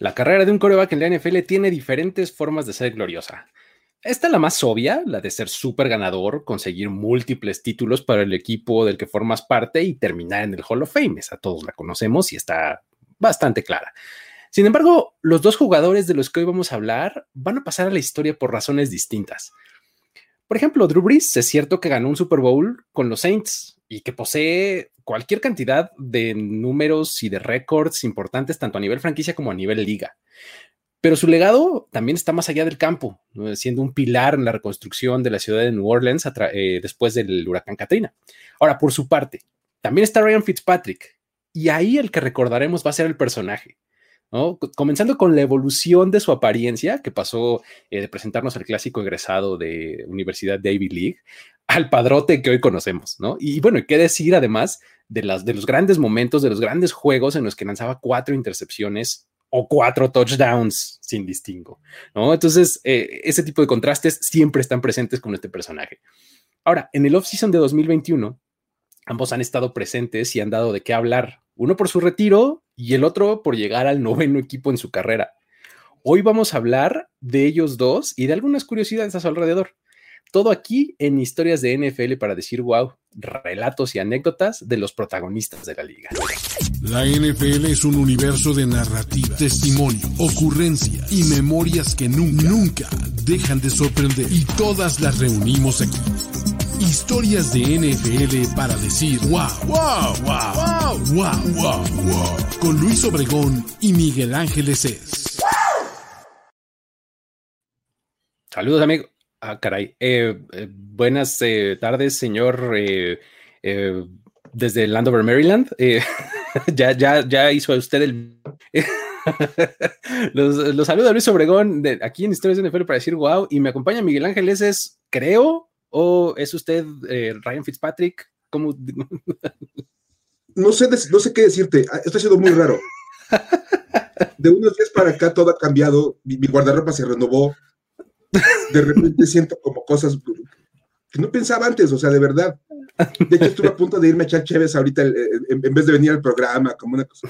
La carrera de un coreback en la NFL tiene diferentes formas de ser gloriosa. Esta es la más obvia, la de ser súper ganador, conseguir múltiples títulos para el equipo del que formas parte y terminar en el Hall of Fame. a todos la conocemos y está bastante clara. Sin embargo, los dos jugadores de los que hoy vamos a hablar van a pasar a la historia por razones distintas. Por ejemplo, Drew Brees es cierto que ganó un Super Bowl con los Saints y que posee cualquier cantidad de números y de récords importantes tanto a nivel franquicia como a nivel liga. Pero su legado también está más allá del campo, siendo un pilar en la reconstrucción de la ciudad de New Orleans eh, después del huracán Katrina. Ahora, por su parte, también está Ryan Fitzpatrick, y ahí el que recordaremos va a ser el personaje. Comenzando con la evolución de su apariencia, que pasó eh, de presentarnos al clásico egresado de Universidad David League al padrote que hoy conocemos, ¿no? Y bueno, qué decir además de, las, de los grandes momentos, de los grandes juegos en los que lanzaba cuatro intercepciones o cuatro touchdowns sin distingo, ¿no? Entonces, eh, ese tipo de contrastes siempre están presentes con este personaje. Ahora, en el off-season de 2021, ambos han estado presentes y han dado de qué hablar, uno por su retiro y el otro por llegar al noveno equipo en su carrera. Hoy vamos a hablar de ellos dos y de algunas curiosidades a su alrededor. Todo aquí en historias de NFL para decir wow, relatos y anécdotas de los protagonistas de la liga. La NFL es un universo de narrativa, testimonio, ocurrencia y memorias que nunca, nunca dejan de sorprender. Y todas las reunimos aquí. Historias de NFL para decir wow, wow, wow, wow, wow, wow, wow. Con Luis Obregón y Miguel Ángeles es. Saludos, amigo. Ah, caray. Eh, eh, buenas eh, tardes, señor, desde Landover, Maryland. ya, ya, ya hizo usted el. los, saluda Luis Obregón de, aquí en Historias de NFL para decir wow. Y me acompaña Miguel Ángeles, es, creo, o es usted Ryan Fitzpatrick. ¿Cómo? no, sé, no sé qué decirte. Ah, esto ha sido muy raro. De unos días para acá todo ha cambiado. mi guardarropa se renovó de repente siento como cosas que no pensaba antes, o sea, de verdad. De hecho, estuve a punto de irme a echar Chévez ahorita en, vez de venir al programa, como una cosa.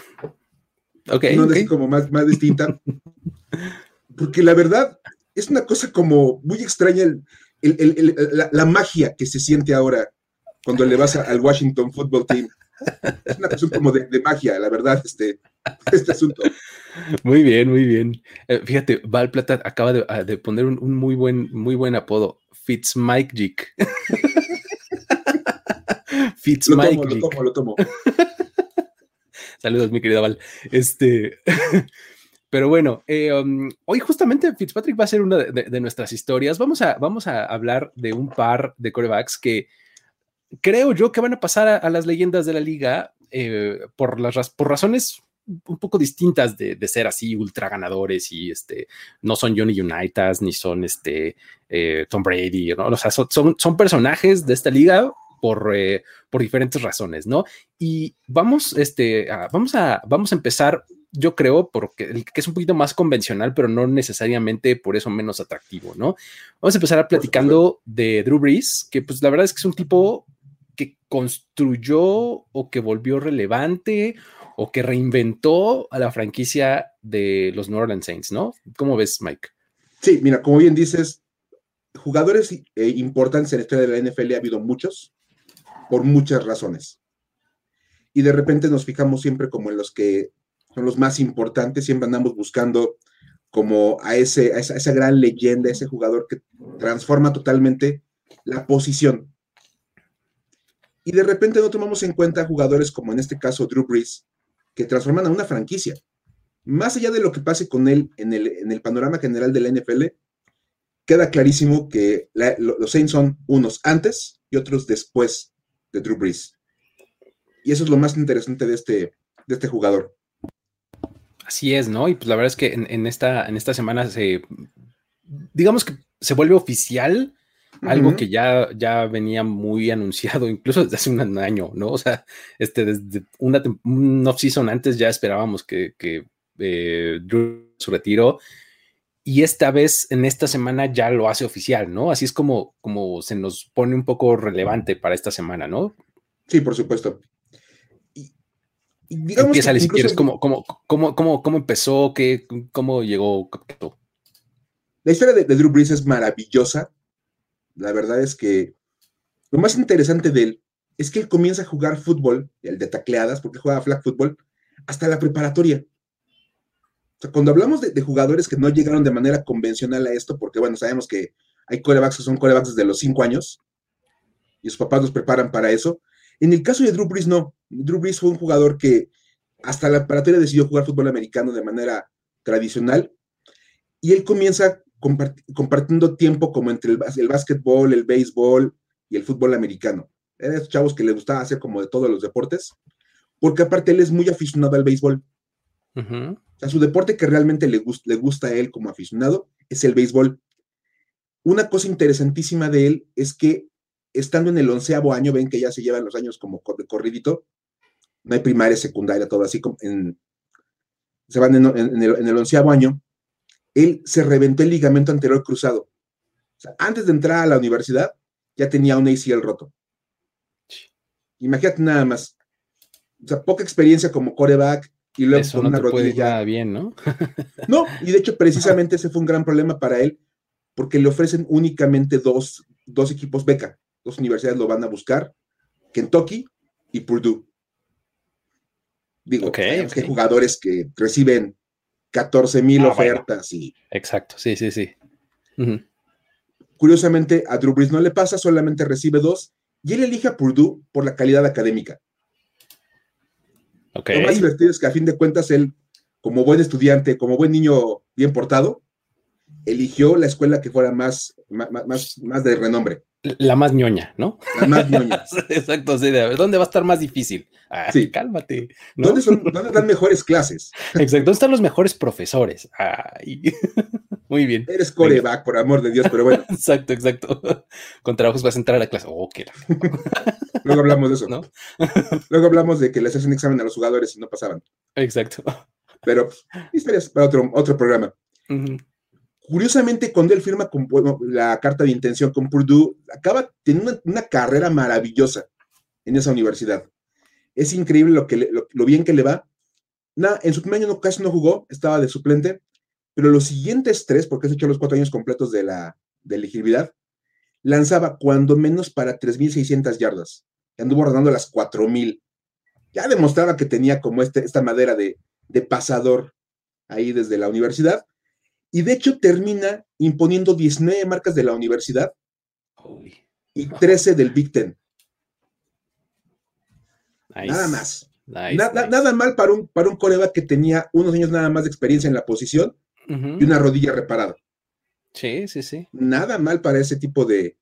Ok. No, como más, más distinta. Porque la verdad es una cosa como muy extraña la, magia que se siente ahora cuando le vas al Washington Football Team. Es una cuestión como de, de magia, la verdad, este, este asunto. Muy bien, muy bien. Eh, fíjate, Val Plata acaba de, ah, poner un, muy, buen, muy buen apodo, Fitzmagic. Fitzmagic. Lo tomo, lo tomo, Saludos, mi querida Val. Este, pero bueno, eh, um, hoy justamente Fitzpatrick va a ser una de, nuestras historias. Vamos a, vamos a hablar de un par de corebacks que creo yo que van a pasar a, las leyendas de la liga eh, por, las, por razones un poco distintas de, ser así ultra ganadores y este no son Johnny Unitas ni son este eh, Tom Brady, ¿no? O sea, son, son, personajes de esta liga por, eh, por diferentes razones, ¿no? Y vamos, este, vamos, a, vamos a empezar, yo creo, porque que es un poquito más convencional, pero no necesariamente por eso menos atractivo, ¿no? Vamos a empezar platicando de Drew Brees, que pues la verdad es que es un tipo que construyó o que volvió relevante o que reinventó a la franquicia de los New Orleans Saints, ¿no? ¿Cómo ves, Mike? Sí, mira, como bien dices, jugadores eh, importantes en la historia de la NFL ha habido muchos, por muchas razones. Y de repente nos fijamos siempre como en los que son los más importantes, siempre andamos buscando como a, ese, a esa, esa gran leyenda, ese jugador que transforma totalmente la posición. Y de repente no tomamos en cuenta jugadores como en este caso Drew Brees, que transforman a una franquicia. Más allá de lo que pase con él en el, en el panorama general de la NFL, queda clarísimo que los Saints son unos antes y otros después de Drew Brees. Y eso es lo más interesante de este, de este jugador. Así es, ¿no? Y pues la verdad es que en, esta, en esta semana se, digamos que se vuelve oficial algo que ya, ya venía muy anunciado, incluso desde hace un año, ¿no? O sea, este, desde una, un off-season antes ya esperábamos que, que eh, Drew su retiro. Y esta vez, en esta semana, ya lo hace oficial, ¿no? Así es como, como se nos pone un poco relevante para esta semana, ¿no? Sí, por supuesto. Empieza, si quieres, ¿cómo, cómo, cómo, cómo, cómo empezó? Qué, ¿Cómo llegó? La historia de, Drew Brees es maravillosa. La verdad es que lo más interesante de él es que él comienza a jugar fútbol, el de tacleadas, porque juega flag fútbol, hasta la preparatoria. O sea, cuando hablamos de, jugadores que no llegaron de manera convencional a esto, porque bueno, sabemos que hay corebacks que son corebacks desde los cinco años y sus papás los preparan para eso. En el caso de Drew Brees, no. Drew Brees fue un jugador que hasta la preparatoria decidió jugar fútbol americano de manera tradicional y él comienza compartiendo tiempo como entre el, el básquetbol, el béisbol y el fútbol americano. Eran esos chavos que le gustaba hacer como de todos los deportes, porque aparte él es muy aficionado al béisbol. O sea, su deporte que realmente le, le gusta a él como aficionado es el béisbol. Una cosa interesantísima de él es que estando en el onceavo año, ven que ya se llevan los años como de corridito, no hay primaria, secundaria, todo así, en, se van en, el, en el onceavo año, él se reventó el ligamento anterior cruzado. O sea, antes de entrar a la universidad, ya tenía un ACL roto. Imagínate nada más. O sea, poca experiencia como coreback y luego con una rodilla. bien, ¿no? no, y de hecho, precisamente ese fue un gran problema para él, porque le ofrecen únicamente dos, dos equipos beca. Dos universidades lo van a buscar: Kentucky y Purdue. Digo, que hay jugadores que reciben 14 mil ah, ofertas y. Exacto, sí, sí, sí. Curiosamente, a Drew Brees no le pasa, solamente recibe dos, y él elige a Purdue por la calidad académica. Lo más divertido es que a fin de cuentas él, como buen estudiante, como buen niño bien portado, eligió la escuela que fuera más, más, más de renombre. La más ñoña, ¿no? La más ñoña. Exacto, sí, ¿dónde va a estar más difícil? Ah, sí. Cálmate. ¿Dónde, son, ¿Dónde dan mejores clases? Exacto, ¿dónde están los mejores profesores? Muy bien. Eres coreback, por amor de Dios, pero bueno. Exacto, exacto. Con trabajos vas a entrar a la clase. Oh, qué Luego hablamos de eso. ¿no? Luego hablamos de que les hacen examen a los jugadores y no pasaban. Exacto. Pero pues, historias para otro, otro programa. Curiosamente, cuando él firma con, la carta de intención con Purdue, acaba teniendo una, carrera maravillosa en esa universidad. Es increíble lo, bien que le va. en su primer año casi no jugó, estaba de suplente, pero los siguientes tres, porque se hecho los cuatro años completos de la elegibilidad, lanzaba cuando menos para 3.600 yardas. Anduvo rodando las 4.000. Ya demostraba que tenía como este, esta madera de, de pasador ahí desde la universidad y de hecho termina imponiendo 19 marcas de la universidad y 13 del Big Ten. Nada más. nada mal para un, para un coreback que tenía unos años nada más de experiencia en la posición y una rodilla reparada. Sí, sí, sí. Nada mal para ese tipo de,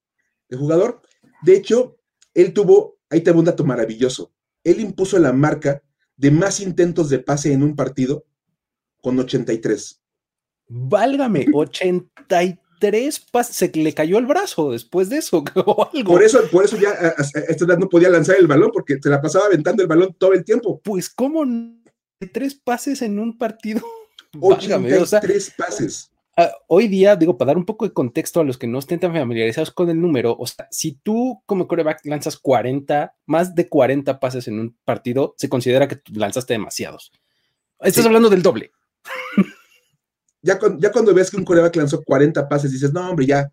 de jugador. De hecho, él tuvo, ahí te un dato maravilloso. Él impuso la marca de más intentos de pase en un partido con 83. Válgame, 83 pases, se le cayó el brazo después de eso Por eso, por eso ya a, esta edad no podía lanzar el balón porque se la pasaba aventando el balón todo el tiempo. Pues, ¿cómo tres pases en un partido? 83 pases. Ah, hoy día, digo, para dar un poco de contexto a los que no estén tan familiarizados con el número, o sea, si tú como coreback lanzas 40, más de 40 pases en un partido, se considera que lanzaste demasiados. Estás hablando del doble ya, cuando ves que un coreback lanzó 40 pases, dices, no, hombre, ya,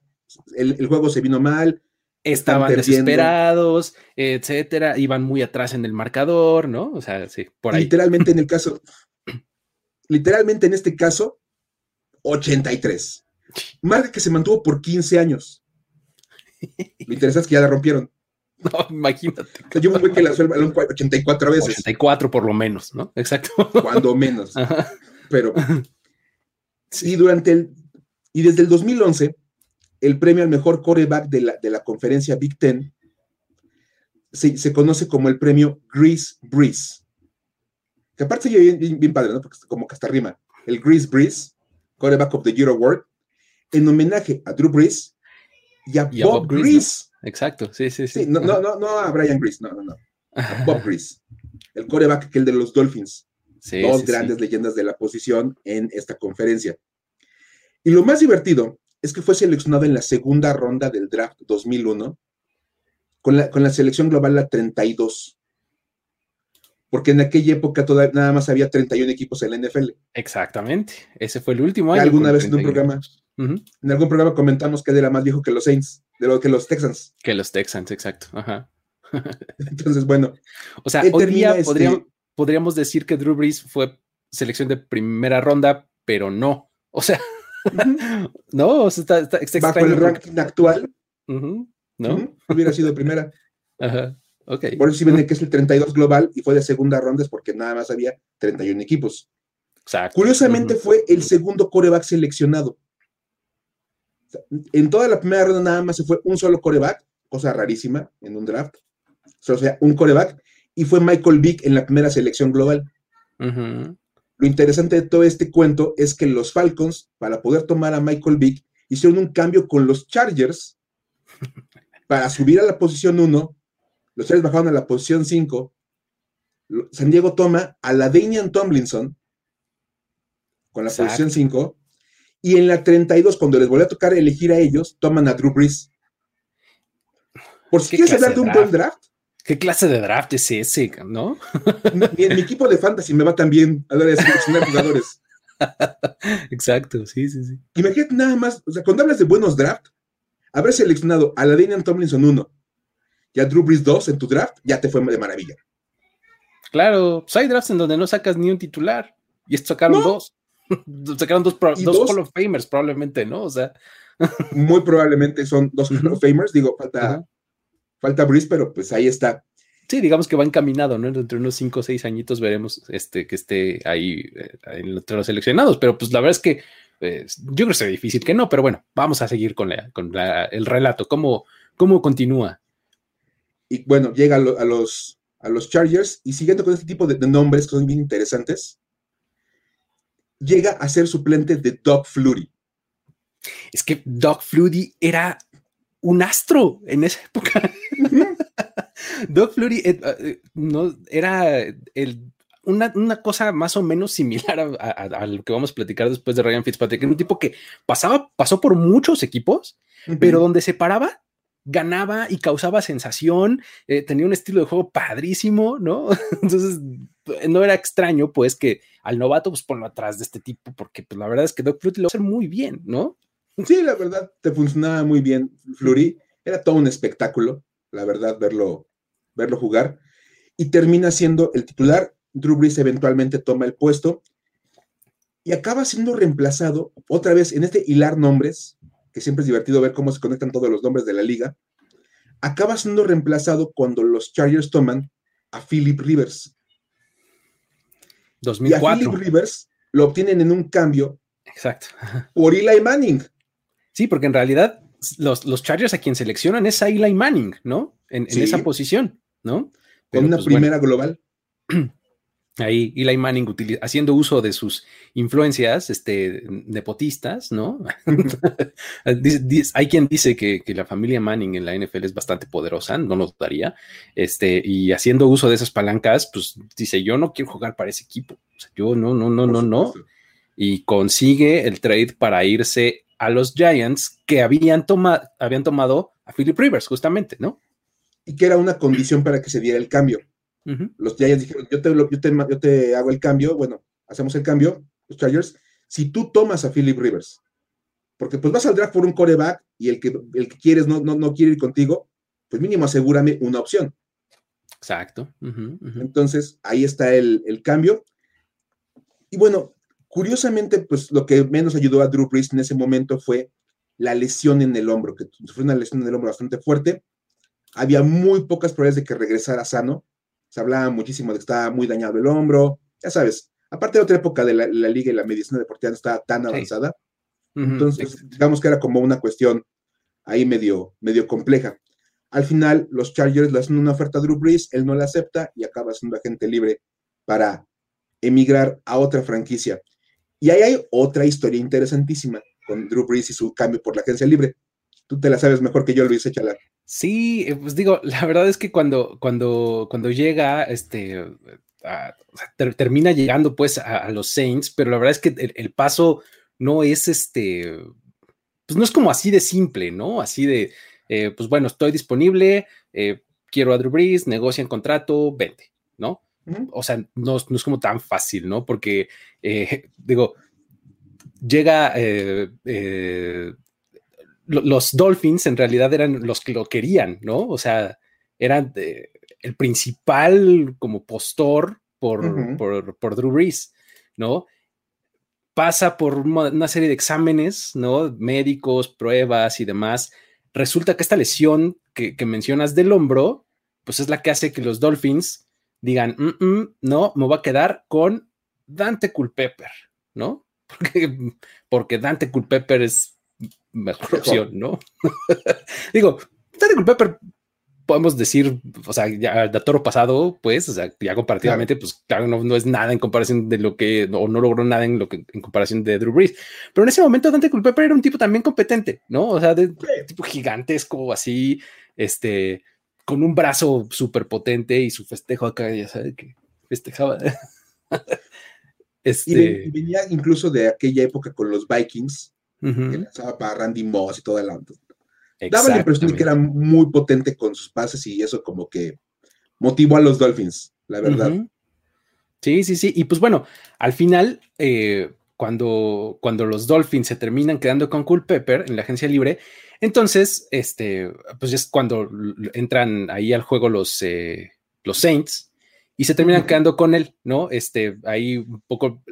el, juego se vino mal. Estaban desesperados, etcétera, iban muy atrás en el marcador, ¿no? O sea, sí, por ahí. Literalmente en el caso, literalmente en este caso, 83. Marca que se mantuvo por 15 años. Lo interesante es que ya la rompieron. No, imagínate. yo me que lanzó el balón 84 veces. 84 por lo menos, ¿no? Exacto. Cuando menos. Pero y durante el, y desde el 2011, el premio al mejor coreback de la, de la conferencia Big Ten se, conoce como el premio Grease Breeze. Que aparte se bien, bien, padre, ¿no? Porque como que hasta rima. El Grease Breeze, Coreback of the Year Award, en homenaje a Drew Brees y a, Bob, Grease. Exacto, sí, sí, sí. no, no, no, no, a Brian Grease, no, no, no. A Bob Grease, el coreback que el de los Dolphins dos grandes leyendas de la posición en esta conferencia. Y lo más divertido es que fue seleccionado en la segunda ronda del draft 2001 con la, con la selección global la 32. porque en aquella época todavía nada más había 31 equipos en la NFL. Exactamente, ese fue el último año. Alguna vez en un programa, en algún programa comentamos que era más viejo que los Saints, de lo que los Texans. Que los Texans, exacto. Ajá. Entonces, bueno. O sea, hoy día este podríamos, decir que Drew Brees fue selección de primera ronda, pero no. O sea, no, o sea, está, está, Bajo el ranking actual, ¿no? hubiera sido primera. Ajá. Okay. Por eso si viene que es el 32 global y fue de segunda ronda es porque nada más había 31 equipos. Exacto. Curiosamente fue el segundo coreback seleccionado. En toda la primera ronda nada más se fue un solo coreback, cosa rarísima en un draft. O sea, un coreback, y fue Michael Vick en la primera selección global. Lo interesante de todo este cuento es que los Falcons, para poder tomar a Michael Vick, hicieron un cambio con los Chargers para subir a la posición 1 los Chargers bajaron a la posición 5. San Diego toma a la Damian Tomlinson con la posición 5. Y en la 32, cuando les volvió a tocar elegir a ellos, toman a Drew Brees. Por si quieres hablar de un buen draft. ¿Qué clase de draft es ese, no? Ni en mi equipo de fantasy me va tan bien a la hora de seleccionar jugadores. Exacto, sí, sí, sí. Imagínate nada más, o sea, cuando hablas de buenos draft, haber seleccionado a la Damian Tomlinson 1, ya Drew Brees 2 en tu draft, ya te fue de maravilla. Claro, pues hay drafts en donde no sacas ni un titular y esto sacaron dos. sacaron dos, dos, Hall of Famers, probablemente, ¿no? O sea. muy probablemente son dos Hall of Famers. Digo, falta, falta Brees, pero pues ahí está. Sí, digamos que va encaminado, ¿no? Entre unos 5 o 6 añitos veremos este, que esté ahí eh, entre los seleccionados, pero pues la verdad es que eh, yo creo que sería difícil que no, pero bueno, vamos a seguir con, la, con el relato, cómo, cómo continúa y bueno, llega a, los, a los Chargers y siguiendo con este tipo de, nombres que son bien interesantes, llega a ser suplente de Doug Flutie. Es que Doug Flutie era un astro en esa época. Doug Flutie eh, eh, no, era el, una, cosa más o menos similar a, lo que vamos a platicar después de Ryan Fitzpatrick. Era un tipo que pasaba, pasó por muchos equipos, pero donde se paraba, ganaba y causaba sensación, eh, tenía un estilo de juego padrísimo, ¿no? Entonces, no era extraño, pues, que al novato, pues, ponlo atrás de este tipo, porque pues, la verdad es que Doc Flurry lo hace muy bien, ¿no? Sí, la verdad, te funcionaba muy bien, Flurry. Era todo un espectáculo, la verdad, verlo, verlo jugar. Y termina siendo el titular. Drew Brees eventualmente toma el puesto y acaba siendo reemplazado otra vez en este hilar nombres que siempre es divertido ver cómo se conectan todos los nombres de la liga, acaba siendo reemplazado cuando los Chargers toman a Philip Rivers. 2004. Y a Philip Rivers lo obtienen en un cambio Exacto. por Eli Manning. Sí, porque en realidad los, los Chargers a quien seleccionan es a Eli Manning, ¿no? En, esa posición, ¿no? Con una pues, primera global. ahí Eli Manning haciendo uso de sus influencias este, nepotistas, ¿no? hay quien dice que, la familia Manning en la NFL es bastante poderosa, no lo daría, este, y haciendo uso de esas palancas, pues dice, yo no quiero jugar para ese equipo, yo no, no, no, no, no, y consigue el trade para irse a los Giants que habían, habían tomado a Philip Rivers, justamente, ¿no? Y que era una condición para que se diera el cambio los Giants dijeron, yo te, yo, te, hago el cambio, bueno, hacemos el cambio, los Chargers, si tú tomas a Philip Rivers, porque pues vas al draft por un coreback y el que, el que quieres no, no, quiere ir contigo, pues mínimo asegúrame una opción. Exacto. Entonces, ahí está el, el, cambio. Y bueno, curiosamente, pues lo que menos ayudó a Drew Brees en ese momento fue la lesión en el hombro, que fue una lesión en el hombro bastante fuerte. Había muy pocas probabilidades de que regresara sano se hablaba muchísimo de que estaba muy dañado el hombro, ya sabes, aparte de otra época de la, liga y la medicina deportiva no estaba tan avanzada, entonces digamos que era como una cuestión ahí medio, medio compleja. Al final, los Chargers le hacen una oferta a Drew Brees, él no la acepta y acaba siendo agente libre para emigrar a otra franquicia. Y ahí hay otra historia interesantísima con Drew Brees y su cambio por la agencia libre. Tú te la sabes mejor que yo, Luis, échala. Sí, eh, pues digo, la verdad es que cuando, cuando, cuando llega, este, termina llegando pues a, los Saints, pero la verdad es que el, paso no es este, pues no es como así de simple, ¿no? Así de, eh, pues bueno, estoy disponible, eh, quiero a Drew Brees, negocian contrato, vente, ¿no? o sea, no, es como tan fácil, ¿no? Porque, eh, digo, llega, eh, eh, los Dolphins en realidad eran los que lo querían, ¿no? O sea, eran el principal como postor por, por, por Drew Brees, ¿no? Pasa por una serie de exámenes, ¿no? Médicos, pruebas y demás. Resulta que esta lesión que, que mencionas del hombro, pues es la que hace que los Dolphins digan, mm, mm, no, me voy a quedar con Dante Culpepper, ¿no? Porque, porque Dante Culpepper es mejor opción, ¿no? Digo, Dante Culpepper podemos decir, o sea, ya de toro pasado, pues, o sea, ya comparativamente, pues claro, no, es nada en comparación de lo que, o no logró nada en lo que, en comparación de Drew Brees. Pero en ese momento Dante Culpepper era un tipo también competente, ¿no? O sea, de tipo gigantesco, así, este, con un brazo súper potente y su festejo acá, ya sabe que festejaba. este... y, venía incluso de aquella época con los Vikings, que lanzaba para Randy Moss y toda la... Daba la impresión de que era muy potente con sus pases y eso como que motivó a los Dolphins, la verdad. Sí, sí, sí. Y pues bueno, al final, eh, cuando, cuando los Dolphins se terminan quedando con Cool Pepper en la agencia libre, entonces, este, pues es cuando entran ahí al juego los, eh, los Saints y se terminan quedando con él, ¿no? Este, ahí un poco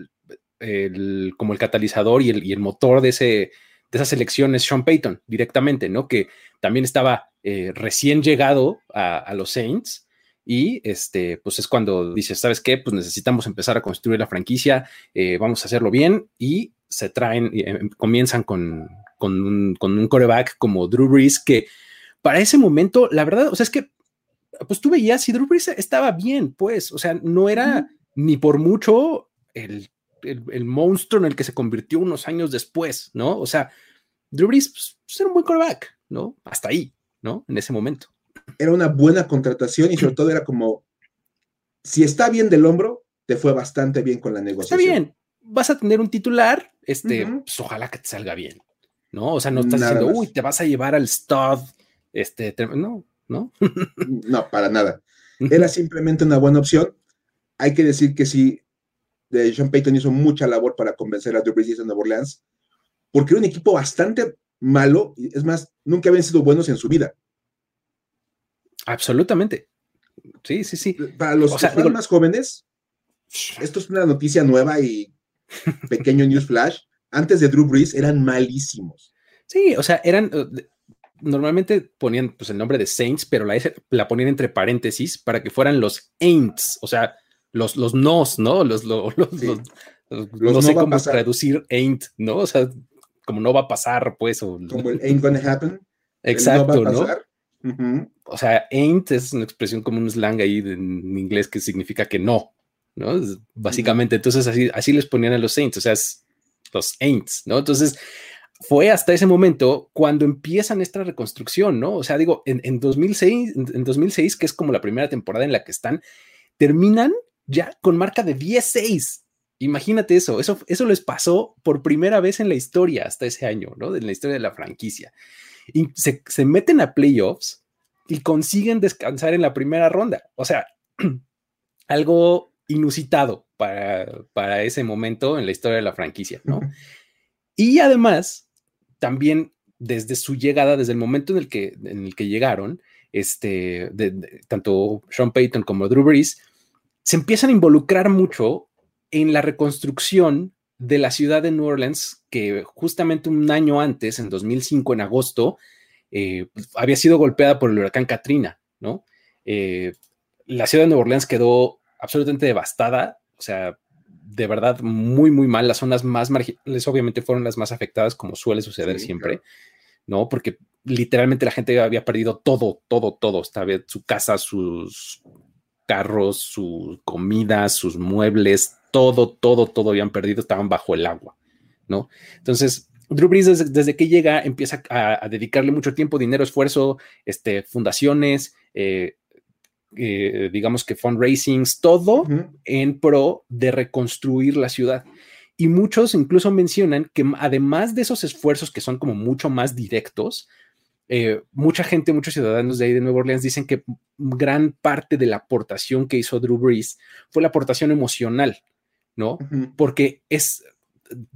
el, como el catalizador y el, y el motor de, ese, de esa selección es Sean Payton directamente, ¿no? Que también estaba eh, recién llegado a, los Saints y este, pues es cuando dices, ¿sabes qué? Pues necesitamos empezar a construir la franquicia, eh, vamos a hacerlo bien y se traen, em, comienzan con, con un, con coreback como Drew Brees, que para ese momento, la verdad, o sea, es que, pues tú veías si Drew Brees estaba bien, pues, o sea, no era ni por mucho el, monstruo en el que se convirtió unos años después, ¿no? O sea, Drew Brees pues, pues, era un buen coreback, ¿no? Hasta ahí, ¿no? En ese momento. Era una buena contratación y sobre todo era como, si está bien del hombro, te fue bastante bien con la negociación. Está bien, vas a tener un titular, este, pues ojalá que te salga bien, ¿no? O sea, no estás diciendo, uy, te vas a llevar al stud, este, no, no. no, para nada. Era simplemente una buena opción. Hay que decir que sí, Sean Payton hizo mucha labor para convencer a Drew Brees de Nueva Orleans, porque era un equipo bastante malo, es más, nunca habían sido buenos en su vida. Absolutamente. Sí, sí, sí. Para los más jóvenes, esto es una noticia nueva y pequeño news flash antes de Drew Brees eran malísimos. Sí, o sea, eran, eh, normalmente ponían pues, el nombre de Saints, pero la, la ponían entre paréntesis para que fueran los Aints, o sea, los, los nos, ¿no? Los, los, no, sé cómo traducir ain't, ¿no? O sea, como no va a pasar, pues. O, como el ain't gonna happen. Exacto, ¿no? O sea, ain't es una expresión como un slang ahí en inglés que significa que no, ¿no? Básicamente, entonces así, así les ponían a los Saints, o sea, es los Aints, ¿no? Entonces, fue hasta ese momento cuando empiezan esta reconstrucción, ¿no? O sea, digo, en, 2006, en 2006, que es como la primera temporada en la que están, terminan ya con marca de 10-6. Imagínate eso, eso, eso les pasó por primera vez en la historia hasta ese año, ¿no? En la historia de la franquicia. Y se, se meten a playoffs y consiguen descansar en la primera ronda. O sea, algo inusitado para, para ese momento en la historia de la franquicia, ¿no? Y además, también desde su llegada, desde el momento en el que, en el que llegaron, este, tanto Sean Payton como Drew Brees, se empiezan a involucrar mucho en la reconstrucción de la ciudad de New Orleans, que justamente un año antes, en 2005, en agosto, eh, había sido golpeada por el huracán Katrina, ¿no? Eh, la ciudad de Nueva Orleans quedó absolutamente devastada, o sea, de verdad muy, muy mal. Las zonas más marginales obviamente fueron las más afectadas, como suele suceder siempre, ¿no? Porque literalmente la gente había perdido todo, todo, todo. Estaba su casa, sus carros, su comida, sus muebles, todo, todo, todo habían perdido, estaban bajo el agua, ¿no? Entonces, Drew Brees desde, que llega empieza a, dedicarle mucho tiempo, dinero, esfuerzo, este, fundaciones, eh, eh, digamos que fundraisings, todo en pro de reconstruir la ciudad. Y muchos incluso mencionan que además de esos esfuerzos que son como mucho más directos, eh, mucha gente, muchos ciudadanos de ahí de Nueva Orleans dicen que gran parte de la aportación que hizo Drew Brees fue la aportación emocional, ¿no? Porque es,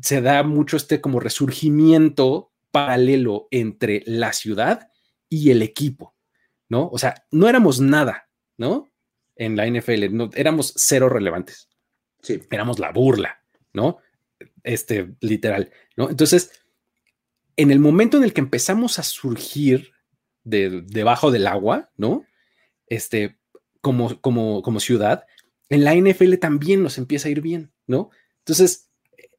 se da mucho este como resurgimiento paralelo entre la ciudad y el equipo, ¿no? O sea, no éramos nada, ¿no? En la NFL, no, éramos cero relevantes. Sí. Éramos la burla, ¿no? Este, literal, ¿no? Entonces, en el momento en el que empezamos a surgir de, debajo del agua, ¿no? Este, como, como, como ciudad, en la NFL también nos empieza a ir bien, ¿no? Entonces,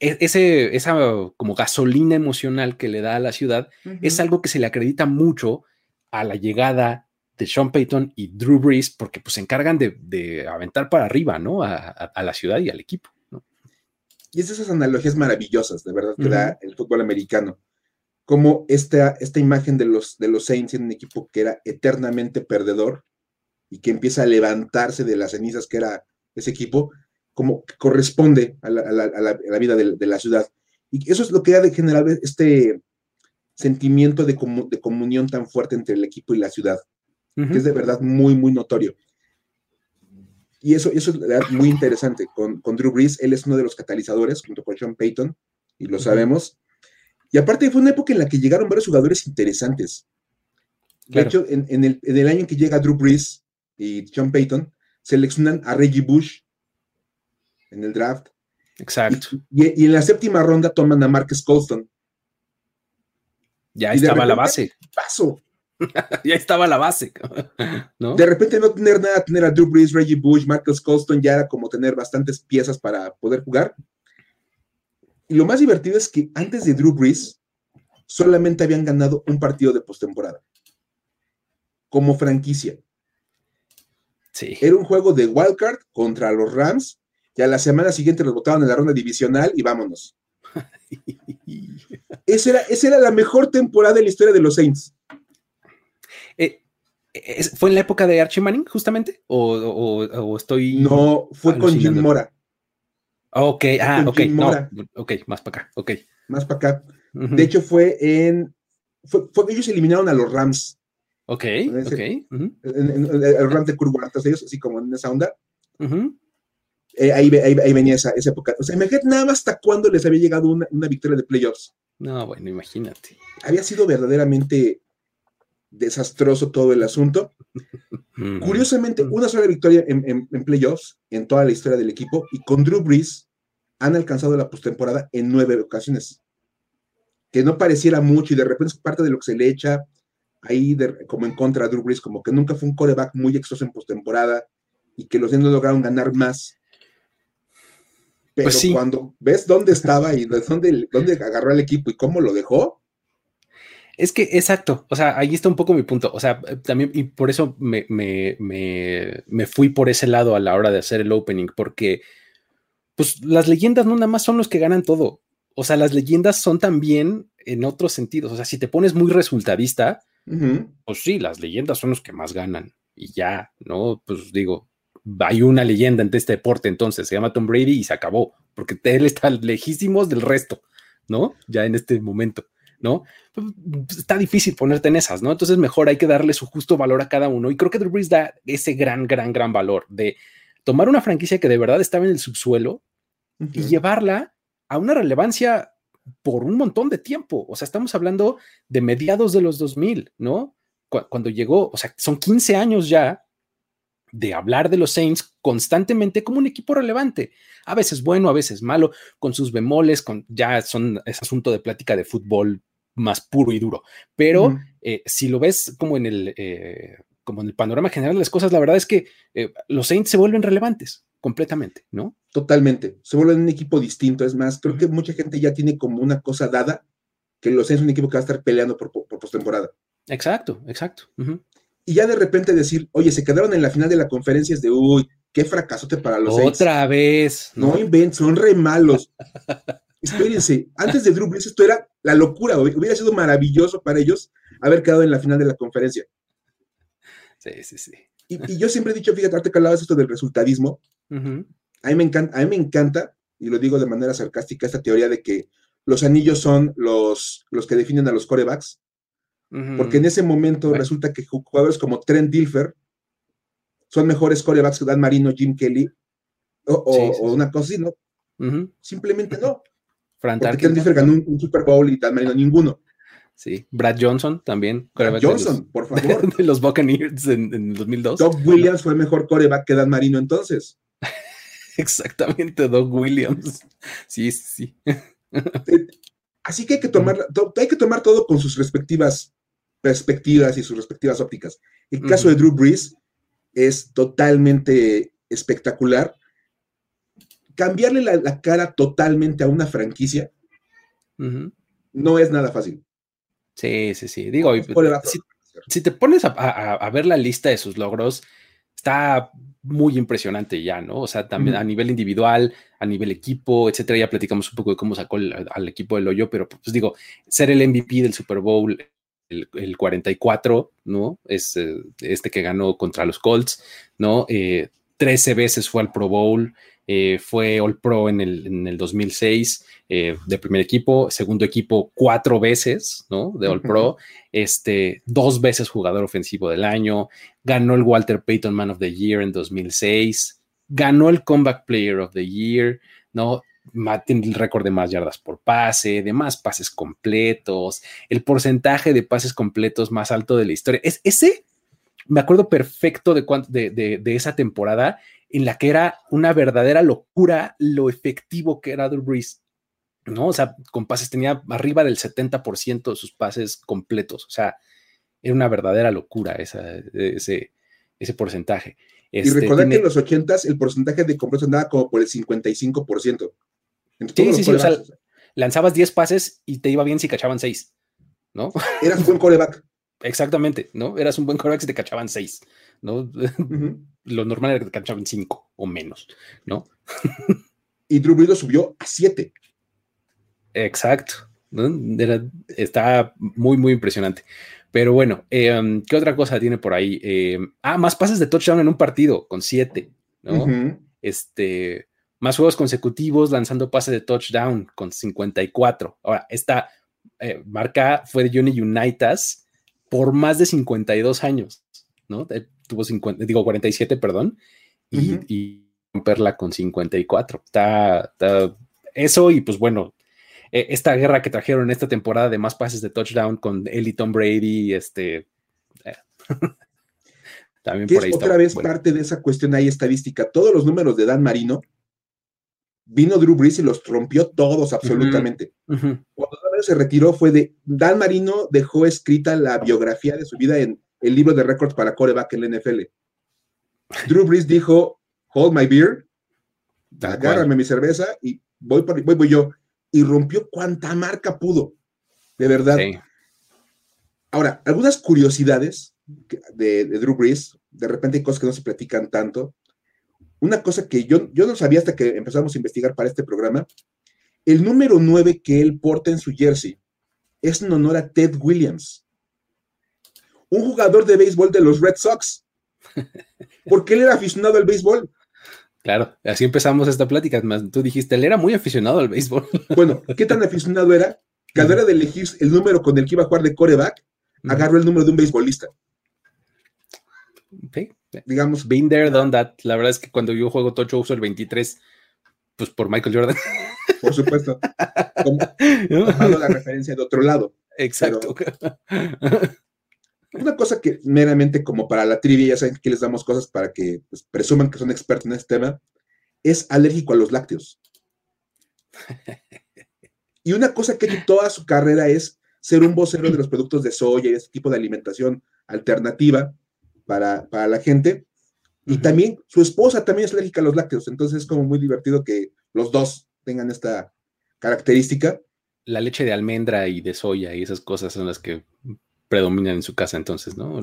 e, ese, esa como gasolina emocional que le da a la ciudad es algo que se le acredita mucho a la llegada de Sean Payton y Drew Brees, porque pues se encargan de, aventar para arriba, ¿no? A, la ciudad y al equipo, ¿no? Y es esas analogías maravillosas, de verdad, que da el fútbol americano. Como esta, esta imagen de los, de los Saints en un equipo que era eternamente perdedor y que empieza a levantarse de las cenizas que era ese equipo, como corresponde a la, vida de, la ciudad. Y eso es lo que ha de generar este sentimiento de, de comunión tan fuerte entre el equipo y la ciudad, que es de verdad muy, muy notorio. Y eso, eso es muy interesante. Con, con, Drew Brees, él es uno de los catalizadores, junto con Sean Payton, y lo sabemos. Y aparte fue una época en la que llegaron varios jugadores interesantes. De hecho, en, el, en, el, año en que llega Drew Brees y Sean Payton, seleccionan a Reggie Bush, en el draft. Exacto. Y, en la séptima ronda toman a Marcus Colston. Ya estaba la base. Paso. ya estaba la base. De repente no tener nada, tener a Drew Brees, Reggie Bush, Marcus Colston, ya era como tener bastantes piezas para poder jugar. Y lo más divertido es que antes de Drew Brees, solamente habían ganado un partido de postemporada. Como franquicia. Sí. Era un juego de wildcard contra los Rams y a la semana siguiente los votaron en la ronda divisional y vámonos. esa, era, esa era la mejor temporada de la historia de los Saints. Eh, ¿Fue en la época de Archie Manning, justamente? ¿O, estoy.? No, fue con Jim Mora. Ok, ah, ok, ok, más para acá, ok. Más para acá. De hecho, fue en. Fue, fue, ellos eliminaron a los Rams. Ok, ok. el Rams de Kurt ellos así como en esa onda. Eh, ahí, venía esa, época. O sea, imagínate nada más hasta cuándo les había llegado una, victoria de playoffs. No, bueno, imagínate. Había sido verdaderamente desastroso todo el asunto. Curiosamente, una sola victoria en, playoffs en toda la historia del equipo y con Drew Brees han alcanzado la postemporada en nueve ocasiones. Que no pareciera mucho y de repente es parte de lo que se le echa ahí como en contra a Drew Brees, como que nunca fue un coreback muy exitoso en postemporada y que los no lograron ganar más pero pues cuando ves dónde estaba y dónde, dónde agarró el equipo y cómo lo dejó. Es que, exacto, o sea, ahí está un poco mi punto. O sea, también, y por eso me, me, me, fui por ese lado a la hora de hacer el opening, porque pues las leyendas no nada más son los que ganan todo. O sea, las leyendas son también en otros sentidos. O sea, si te pones muy resultadista, pues sí, las leyendas son los que más ganan. Y ya, ¿no? Pues digo, hay una leyenda en este deporte entonces, se llama Tom Brady y se acabó, porque él está lejísimos del resto, ¿no? Ya en este momento, ¿no? Pues, está difícil ponerte en esas, ¿no? Entonces mejor hay que darle su justo valor a cada uno. Y creo que Drew Brees da ese gran, gran, gran valor de tomar una franquicia que de verdad estaba en el subsuelo y llevarla a una relevancia por un montón de tiempo. O sea, estamos hablando de mediados de los 2000, ¿no? Cuando llegó, o sea, son 15 años ya de hablar de los Saints constantemente como un equipo relevante, a veces bueno, a veces malo, con sus bemoles, con ya son es asunto de plática de fútbol más puro y duro, pero eh, si lo ves como en el eh, como en el panorama general de las cosas, la verdad es que eh, los Saints se vuelven relevantes completamente, ¿no? Totalmente, se vuelven un equipo distinto, es más, creo que mucha gente ya tiene como una cosa dada que los Saints es un equipo que va a estar peleando por, por, postemporada. Exacto, exacto y ya de repente decir, oye, se quedaron en la final de la conferencia es de, uy, qué fracasote para los Otra vez. No, no son re malos. Espérense, antes de Drew Brees esto era la locura, hubiera sido maravilloso para ellos haber quedado en la final de la conferencia. Sí, sí, sí. Y, yo siempre he dicho, fíjate, te que hablabas esto del resultadismo. a, mí me encanta, a mí me encanta, y lo digo de manera sarcástica, esta teoría de que los anillos son los, los que definen a los corebacks Porque en ese momento resulta que jugadores como Trent Dilfer son mejores corebacks que Dan Marino, Jim Kelly, o, una cosa así, ¿no? Simplemente no. Porque Trent Dilfer ganó un, Super Bowl y Dan Marino ninguno. Sí, Brad Johnson también. Brad Johnson, por favor. De los Buccaneers en, en 2002. Doug Williams fue mejor coreback que Dan Marino entonces. Exactamente, Doug Williams. Sí, sí. Así que hay que tomar, hay que tomar todo con sus respectivas perspectivas y sus respectivas ópticas. El caso de Drew Brees es totalmente espectacular. Cambiarle la, cara totalmente a una franquicia no es nada fácil. Sí, sí, sí. Digo, si, te pones a, ver la lista de sus logros, está muy impresionante ya, ¿no? O sea, también a nivel individual, a nivel equipo, etcétera. Ya platicamos un poco de cómo sacó al equipo del hoyo, pero pues digo, ser el MVP del Super Bowl, el, 44, ¿no? Es eh, este que ganó contra los Colts, ¿no? Eh, 13 veces fue al Pro Bowl, eh, fue All Pro en el, en el 2006 eh, de primer equipo, segundo equipo cuatro veces, ¿no? De All Pro, este, dos veces jugador ofensivo del año, ganó el Walter Payton Man of the Year en 2006, ganó el Comeback Player of the Year, ¿no? Tiene el récord de más yardas por pase, de más pases completos, el porcentaje de pases completos más alto de la historia. Es ese, me acuerdo perfecto de, de, de esa temporada en la que era una verdadera locura lo efectivo que era Drew Brees. ¿no? O sea, con pases tenía arriba del 70% de sus pases completos. O sea, era una verdadera locura ese, ese porcentaje. y este, recordar que en los 80 el porcentaje de completos andaba como por el 55%. Sí, sí, sí, o sea, lanzabas 10 pases y te iba bien si cachaban 6, ¿no? Eras un buen coreback. Exactamente, ¿no? Eras un buen coreback si te cachaban 6, ¿no? Lo normal era que canchaban cinco o menos, ¿no? y Drew Brees lo subió a siete. Exacto. está muy, muy impresionante. Pero bueno, em, ¿qué otra cosa tiene por ahí? Em, ah, más pases de touchdown en un partido con siete, ¿no? Este, más juegos consecutivos lanzando pases de touchdown con 54. Ahora, esta eh, marca fue de Johnny Unitas por más de 52 años, ¿no? tuvo 50, digo 47, perdón, y, romperla con 54. Está, está, eso y pues bueno, e, esta guerra que trajeron esta temporada de más pases de touchdown con él y Tom Brady, este... Eh, también por ahí otra vez parte de esa cuestión ahí estadística. Todos los números de Dan Marino, vino Drew Brees y los rompió todos absolutamente. Cuando Dan se retiró fue de, Dan Marino dejó escrita la biografía de su vida en el libro de récords para coreback en la NFL. Drew Brees dijo, hold my beer, agárrame mi cerveza y voy, por, voy, voy yo. Y rompió cuanta marca pudo, de verdad. Ahora, algunas curiosidades de, Drew Brees, de repente hay cosas que no se platican tanto. Una cosa que yo, yo no sabía hasta que empezamos a investigar para este programa, el número 9 que él porta en su jersey es en honor a Ted Williams un jugador de béisbol de los Red Sox. Porque él era aficionado al béisbol. Claro, así empezamos esta plática. Tú dijiste, él era muy aficionado al béisbol. Bueno, ¿qué tan aficionado era? Que a la hora de elegir el número con el que iba a jugar de coreback, agarró el número de un beisbolista. Sí. Digamos. Been there, done that. La verdad es que cuando yo juego Tocho uso el 23, pues por Michael Jordan. Por supuesto. tomando la referencia de otro lado. Exacto. Una cosa que meramente como para la trivia, ya saben que les damos cosas para que pues, presuman que son expertos en este tema, es alérgico a los lácteos. Y una cosa que ha toda su carrera es ser un vocero de los productos de soya y este tipo de alimentación alternativa para, la gente. Y también su esposa también es alérgica a los lácteos, entonces es como muy divertido que los dos tengan esta característica. La leche de almendra y de soya y esas cosas son las que predominan en su casa entonces, ¿no?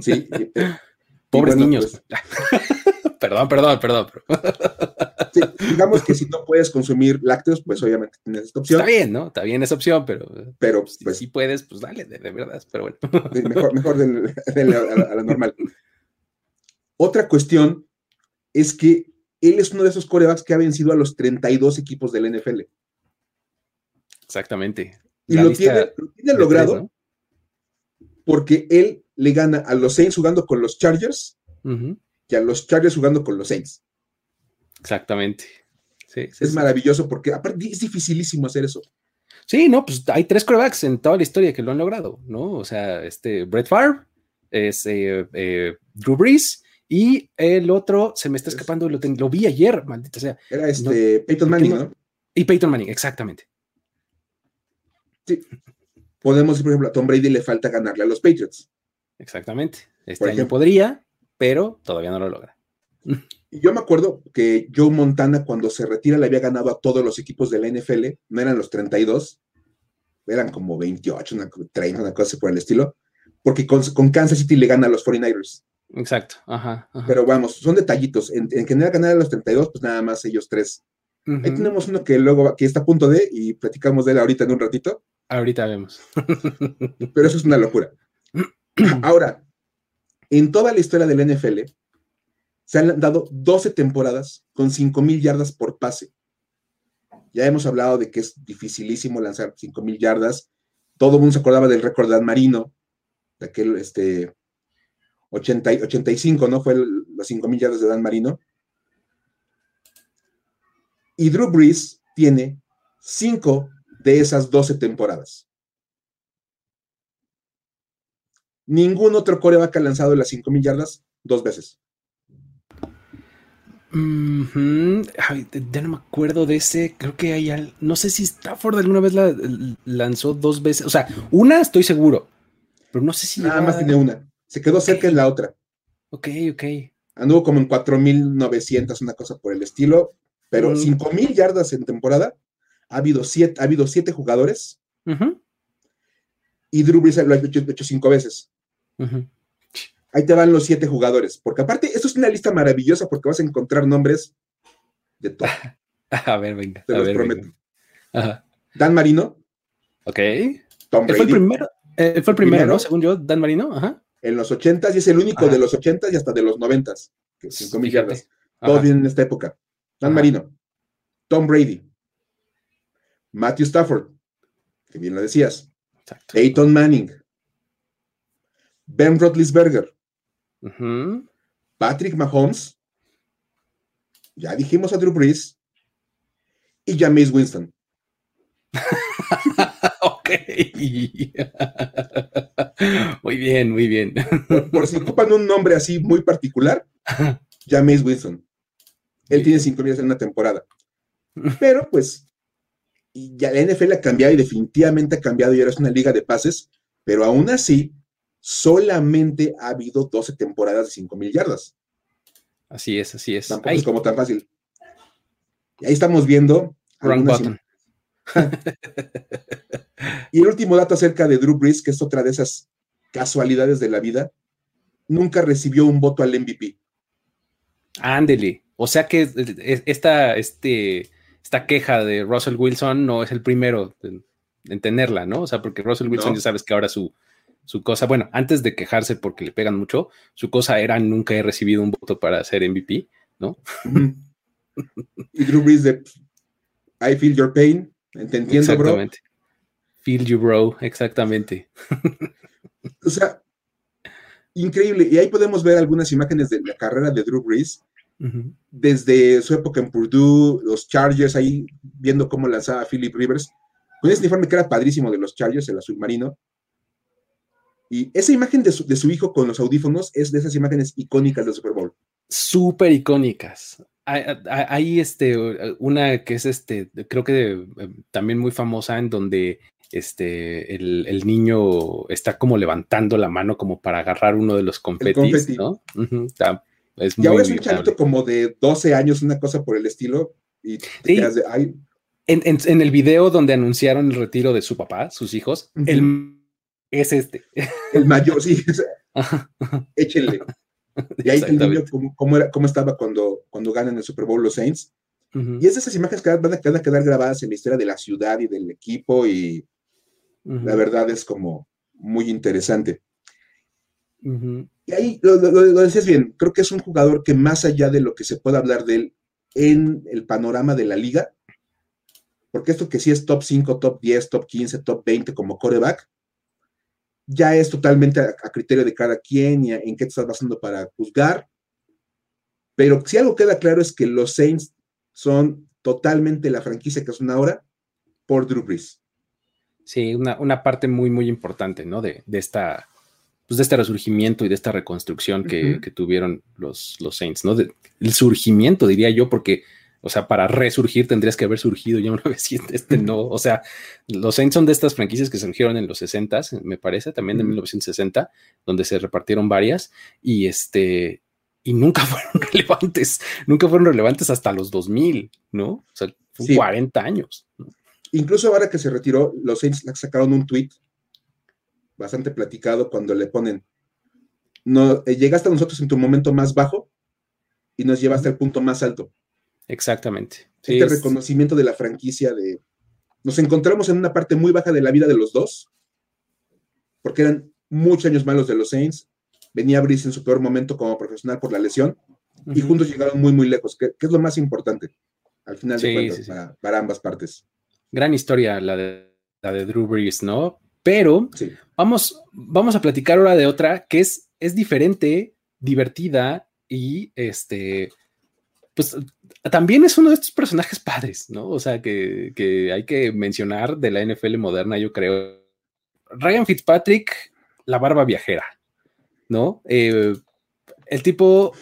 Sí. Pobres niños. Pues, perdón, perdón, perdón. Sí, digamos que si no puedes consumir lácteos, pues obviamente tienes esta opción. Está bien, ¿no? Está bien esa opción, pero, pero pues, si, puedes, pues dale, de, verdad, pero bueno. Mejor, mejor de, la, normal. Otra cuestión es que él es uno de esos corebacks que ha vencido a los 32 equipos del NFL. Exactamente. Y lo tiene, logrado porque él le gana a los Saints jugando con los Chargers y a los Chargers jugando con los Saints. Exactamente. es maravilloso porque aparte es dificilísimo hacer eso. Sí, no, pues hay tres corebacks en toda la historia que lo han logrado, ¿no? O sea, este Brett Favre, es eh, eh, Drew Brees y el otro se me está escapando, lo, lo vi ayer, maldita sea. Era este Peyton Manning, ¿no? Y Peyton Manning, exactamente. Sí. Podemos decir, por ejemplo, a Tom Brady le falta ganarle a los Patriots. Exactamente. Este año podría, pero todavía no lo logra. Yo me acuerdo que Joe Montana cuando se retira le había ganado a todos los equipos de la NFL, no eran los 32, eran como 28, una, 30, una cosa por el estilo, porque con, Kansas City le gana a los 49ers. Exacto, ajá, Pero vamos, son detallitos. En, en general ganar a los 32, pues nada más ellos tres. Ahí tenemos uno que luego aquí está a punto de, y platicamos de él ahorita en un ratito. Ahorita vemos. Pero eso es una locura. Ahora, en toda la historia del NFL, se han dado 12 temporadas con 5.000 yardas por pase. Ya hemos hablado de que es dificilísimo lanzar 5.000 yardas. Todo el mundo se acordaba del récord de Dan Marino, de aquel este, 80, 85, ¿no? Fue las 5.000 yardas de Dan Marino. Y Drew Brees tiene 5 de esas 12 temporadas. Ningún otro coreback ha lanzado las 5.000 yardas dos veces ya no me acuerdo de ese. Creo que hay. No sé si Stafford alguna vez la lanzó dos veces. O sea, una estoy seguro. Pero no sé si. Nada más tiene una. Se quedó cerca en la otra. Ok, ok. Anduvo como en 4.900, una cosa por el estilo. Pero 5.000 yardas en temporada. Ha habido siete, ha habido siete jugadores. Y Drew Brees lo ha hecho, cinco veces. Ahí te van los siete jugadores, porque aparte, esto es una lista maravillosa porque vas a encontrar nombres de todo. A ver, venga. Te los prometo. Dan Marino. Ok. Tom Brady. Fue el primero, eh, fue el primero, ¿no? Según yo, Dan Marino. Ajá. En los ochentas, y es el único de los ochentas y hasta de los noventas. Cinco mil yardas. Todo bien en esta época. Dan Marino. Tom Brady. Matthew Stafford, que bien lo decías. Exacto. Peyton Manning. Ben Roethlisberger. Patrick Mahomes, ya dijimos a Drew Brees y James Winston. ok. muy bien, muy bien. Por, si ocupan un nombre así muy particular, James Winston. Él tiene cinco días en una temporada. Pero pues, ya la NFL ha cambiado y definitivamente ha cambiado y ahora es una liga de pases, pero aún así solamente ha habido 12 temporadas de 5 mil yardas. Así es, así es. Tampoco es como tan fácil. Y ahí estamos viendo. y el último dato acerca de Drew Brees, que es otra de esas casualidades de la vida, nunca recibió un voto al MVP. Ándele. O sea que esta, este, esta queja de Russell Wilson no es el primero en, tenerla, ¿no? O sea, porque Russell Wilson ya sabes que ahora su, su cosa, bueno, antes de quejarse porque le pegan mucho, su cosa era nunca he recibido un voto para ser MVP, ¿no? y Drew Brees de I feel your pain, te entiendo, bro. Feel you, bro, exactamente. o sea, increíble. Y ahí podemos ver algunas imágenes de la carrera de Drew Brees. Desde su época en Purdue, los Chargers, ahí viendo cómo lanzaba Philip Rivers, con ese uniforme que era padrísimo de los Chargers, el azul marino, y esa imagen de su, hijo con los audífonos es de esas imágenes icónicas del Super Bowl. Súper icónicas. Hay, este, una que es este, creo que eh, también muy famosa en donde este, el, niño está como levantando la mano como para agarrar uno de los confetis, ¿no? Y ahora es un chavito como de 12 años, una cosa por el estilo. Y en, el video donde anunciaron el retiro de su papá, sus hijos, el es este. El mayor, sí. Échenle. Y ahí el niño cómo, era, cómo estaba cuando, cuando ganan el Super Bowl los Saints. Y es esas imágenes que van a, quedar grabadas en la historia de la ciudad y del equipo y la verdad es como muy interesante. Y ahí lo, lo, decías bien, creo que es un jugador que más allá de lo que se pueda hablar de él en el panorama de la liga, porque esto que sí es top 5, top 10, top 15, top 20 como coreback, ya es totalmente a, criterio de cada quien y en qué te estás basando para juzgar. Pero si algo queda claro es que los Saints son totalmente la franquicia que son ahora por Drew Brees. Sí, una, parte muy, muy importante, ¿no? De, esta, pues de este resurgimiento y de esta reconstrucción que, tuvieron los, los Saints, ¿no? el surgimiento, diría yo, porque o sea, para resurgir tendrías que haber surgido ya una vez y este no. O sea, los Saints son de estas franquicias que surgieron en los 60, me parece, también de 1960, donde se repartieron varias y este y nunca fueron relevantes, nunca fueron relevantes hasta los 2000, ¿no? O sea, 40 años. Incluso ahora que se retiró, los Saints sacaron un tweet bastante platicado cuando le ponen, no, eh, llegaste a nosotros en tu momento más bajo y nos llevaste al punto más alto. Exactamente. este reconocimiento de la franquicia de... Nos encontramos en una parte muy baja de la vida de los dos, porque eran muchos años malos de los Saints. Venía Brice en su peor momento como profesional por la lesión, y juntos llegaron muy, muy lejos, que, es lo más importante al final de cuentas para, ambas partes. Gran historia la de, la de Drew Brees, ¿no? Pero vamos, vamos a platicar ahora de otra que es, es diferente, divertida y este, pues también es uno de estos personajes padres, ¿no? O sea, que, hay que mencionar de la NFL moderna, yo creo. Ryan Fitzpatrick, la barba viajera, ¿no? Eh, el tipo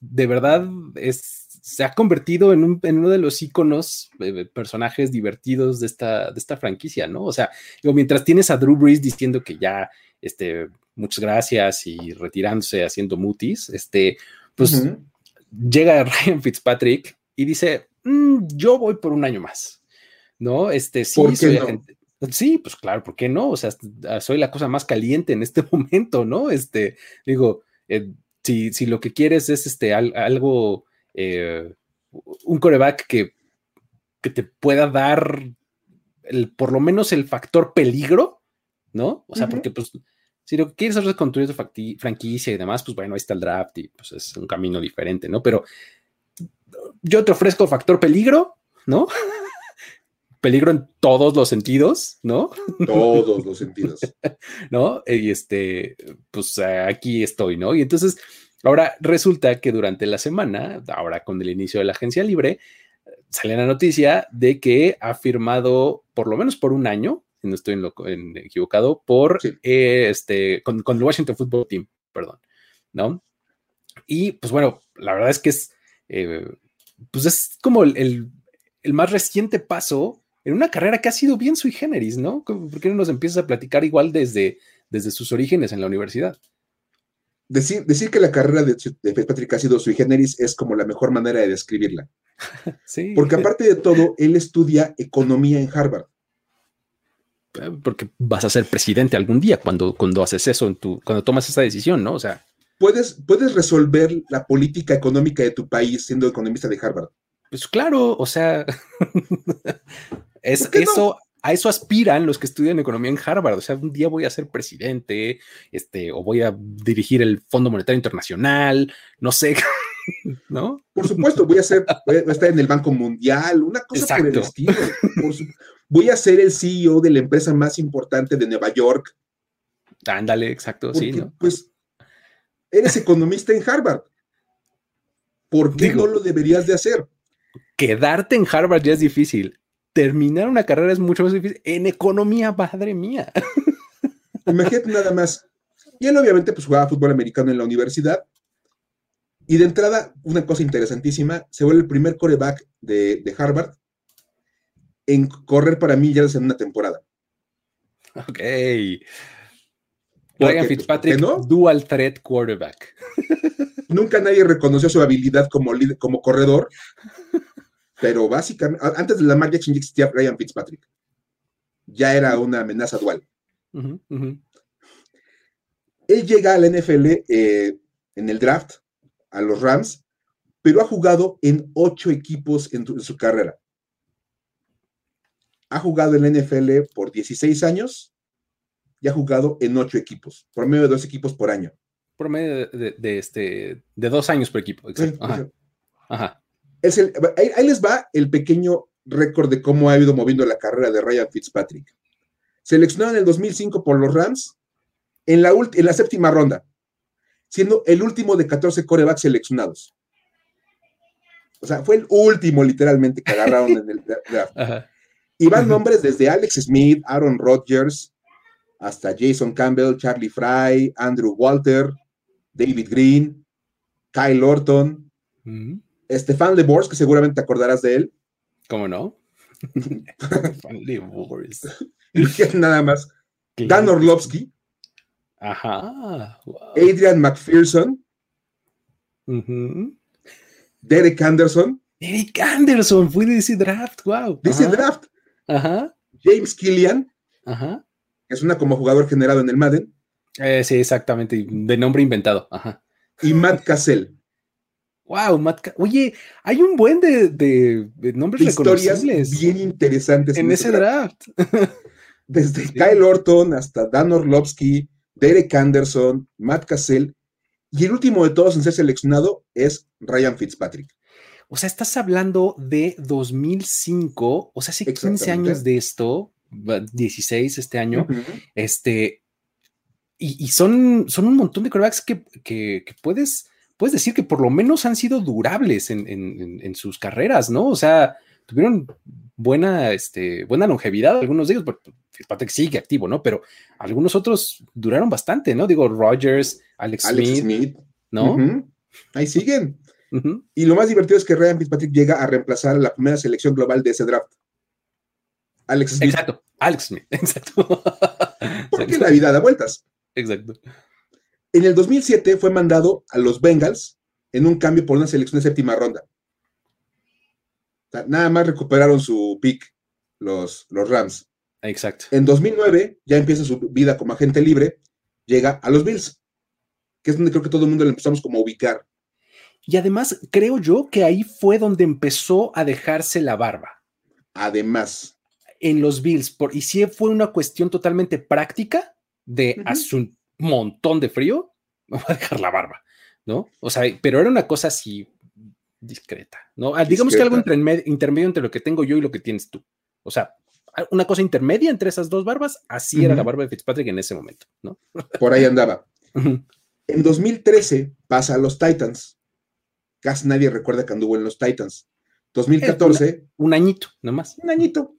de verdad es, se ha convertido en, uno de los íconos, eh, personajes divertidos de esta, de esta franquicia, ¿no? O sea, mientras tienes a Drew Brees diciendo que ya, este, muchas gracias y retirándose haciendo mutis, este, pues llega Ryan Fitzpatrick y dice, mm, yo voy por un año más, ¿no? Este, sí, Sí, pues claro, ¿por qué no? O sea, soy la cosa más caliente en este momento, ¿no? Este, digo, eh, si, si, lo que quieres es este, algo, eh, un coreback que, que te pueda dar el, por lo menos el factor peligro, ¿no? O sea, porque pues si lo que quieres es reconstruir tu franquicia y demás, pues bueno, ahí está el draft y pues es un camino diferente, ¿no? Pero yo te ofrezco factor peligro, ¿no? peligro en todos los sentidos, ¿no? Todos los sentidos. ¿No? Y este, pues aquí estoy, ¿no? Y entonces, ahora resulta que durante la semana, ahora con el inicio de la agencia libre, sale la noticia de que ha firmado por lo menos por un año no estoy en equivocado, por eh, este, con, el Washington Football Team, perdón, ¿no? Y pues bueno, la verdad es que es, eh, pues es como el, más reciente paso en una carrera que ha sido bien sui generis, ¿no? ¿Por qué no nos empiezas a platicar igual desde, desde sus orígenes en la universidad? Decir, decir que la carrera de, de Fitzpatrick ha sido sui generis es como la mejor manera de describirla. sí. Porque aparte de todo, él estudia economía en Harvard porque vas a ser presidente algún día cuando, cuando haces eso, en tu, cuando tomas esa decisión, ¿no? O sea. Puedes, puedes resolver la política económica de tu país siendo economista de Harvard. Pues claro, o sea, es, eso, a eso aspiran los que estudian economía en Harvard. O sea, un día voy a ser presidente, este, o voy a dirigir el Fondo Monetario Internacional, no sé, ¿no? Por supuesto, voy a ser, voy a estar en el Banco Mundial, una cosa por el estilo. Por voy a ser el CEO de la empresa más importante de Nueva York. Ándale, exacto, sí, ¿no? Pues eres economista en Harvard. ¿Por qué no lo deberías de hacer? Quedarte en Harvard ya es difícil. Terminar una carrera es mucho más difícil. En economía, madre mía. Imagínate nada más. Y él obviamente pues jugaba fútbol americano en la universidad. Y de entrada, una cosa interesantísima, se vuelve el primer coreback de, de Harvard en correr para mí en una temporada. Ok. Ryan Fitzpatrick, dual threat quarterback. Nunca nadie reconoció su habilidad como, como corredor, pero básicamente, antes de la Lamar Jackson existía Ryan Fitzpatrick. Ya era una amenaza dual. Él llega a la NFL eh, en el draft, a los Rams, pero ha jugado en ocho equipos en su carrera ha jugado en la NFL por 16 años y ha jugado en ocho equipos, por medio de dos equipos por año. Por medio de, este, de dos años por equipo, exacto. Ajá. Es el, ahí, les va el pequeño récord de cómo ha ido moviendo la carrera de Ryan Fitzpatrick. Seleccionado en el 2005 por los Rams, en la, en la séptima ronda, siendo el último de 14 corebacks seleccionados. O sea, fue el último literalmente que agarraron en el draft. Y van nombres desde Alex Smith, Aaron Rodgers, hasta Jason Campbell, Charlie Fry, Andrew Walter, David Green, Kyle Orton, mm. Stefan LeBors, que seguramente te acordarás de él. ¿Cómo no? LeBors. Nada más. Dan Orlovsky. Ajá. Adrian McPherson. Derek Anderson. Derek Anderson, fue de ese draft, wow. De ese draft. Ajá. James Killian. Ajá. Es una como jugador generado en el Madden. Eh, sí, exactamente, de nombre inventado. Ajá. Y Matt Cassell. Wow, Matt Oye, hay un buen de, de, nombres de historias bien interesantes en, ese draft. Desde Kyle Orton hasta Dan Orlovsky, Derek Anderson, Matt Cassell. Y el último de todos en ser seleccionado es Ryan Fitzpatrick. O sea, estás hablando de 2005, o sea, hace 15 años de esto, 16 este año, este, y, son, son un montón de quarterbacks que, puedes, puedes decir que por lo menos han sido durables en, sus carreras, ¿no? O sea, tuvieron buena, este, buena longevidad algunos de ellos, porque Fitzpatrick sigue activo, ¿no? Pero algunos otros duraron bastante, ¿no? Digo, Rogers, Alex, Smith, ¿no? Ahí siguen. Y lo más divertido es que Ryan Fitzpatrick llega a reemplazar la primera selección global de ese draft. Alex Smith. Exacto, Alex Smith, exacto. Porque la vida da vueltas. Exacto. En el 2007 fue mandado a los Bengals en un cambio por una selección de séptima ronda. nada más recuperaron su pick los, los Rams. Exacto. En 2009 ya empieza su vida como agente libre, llega a los Bills, que es donde creo que todo el mundo le empezamos como a ubicar. Y además creo yo que ahí fue donde empezó a dejarse la barba. Además. En los Bills, por, y si fue una cuestión totalmente práctica, de un montón de frío, me voy a dejar la barba, ¿no? O sea, pero era una cosa así discreta, ¿no? Ah, digamos que algo intermedio entre lo que tengo yo y lo que tienes tú. O sea, una cosa intermedia entre esas dos barbas, así era la barba de Fitzpatrick en ese momento, ¿no? Por ahí andaba. En 2013 pasa a los Titans. Casi nadie recuerda que anduvo en los Titans. 2014. un añito, nomás. Un añito.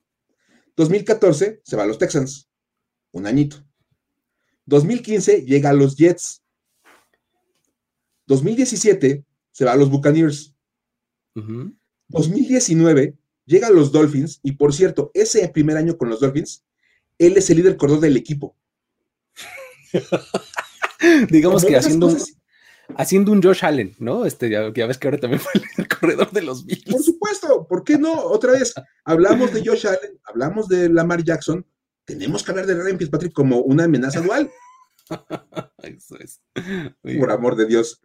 2014 se va a los Texans. Un añito. 2015 llega a los Jets. 2017 se va a los Buccaneers. 2019 llega a los Dolphins y por cierto, ese primer año con los Dolphins, él es el líder corredor del equipo. Digamos que haciendo un, haciendo un Josh Allen, ¿no? Este, ya, ves que ahora también fue el corredor de los Bills. Por supuesto, ¿por qué no? Otra vez, hablamos de Josh Allen, hablamos de Lamar Jackson, tenemos que hablar de Ryan Fitzpatrick como una amenaza dual. Eso es. Por amor de Dios.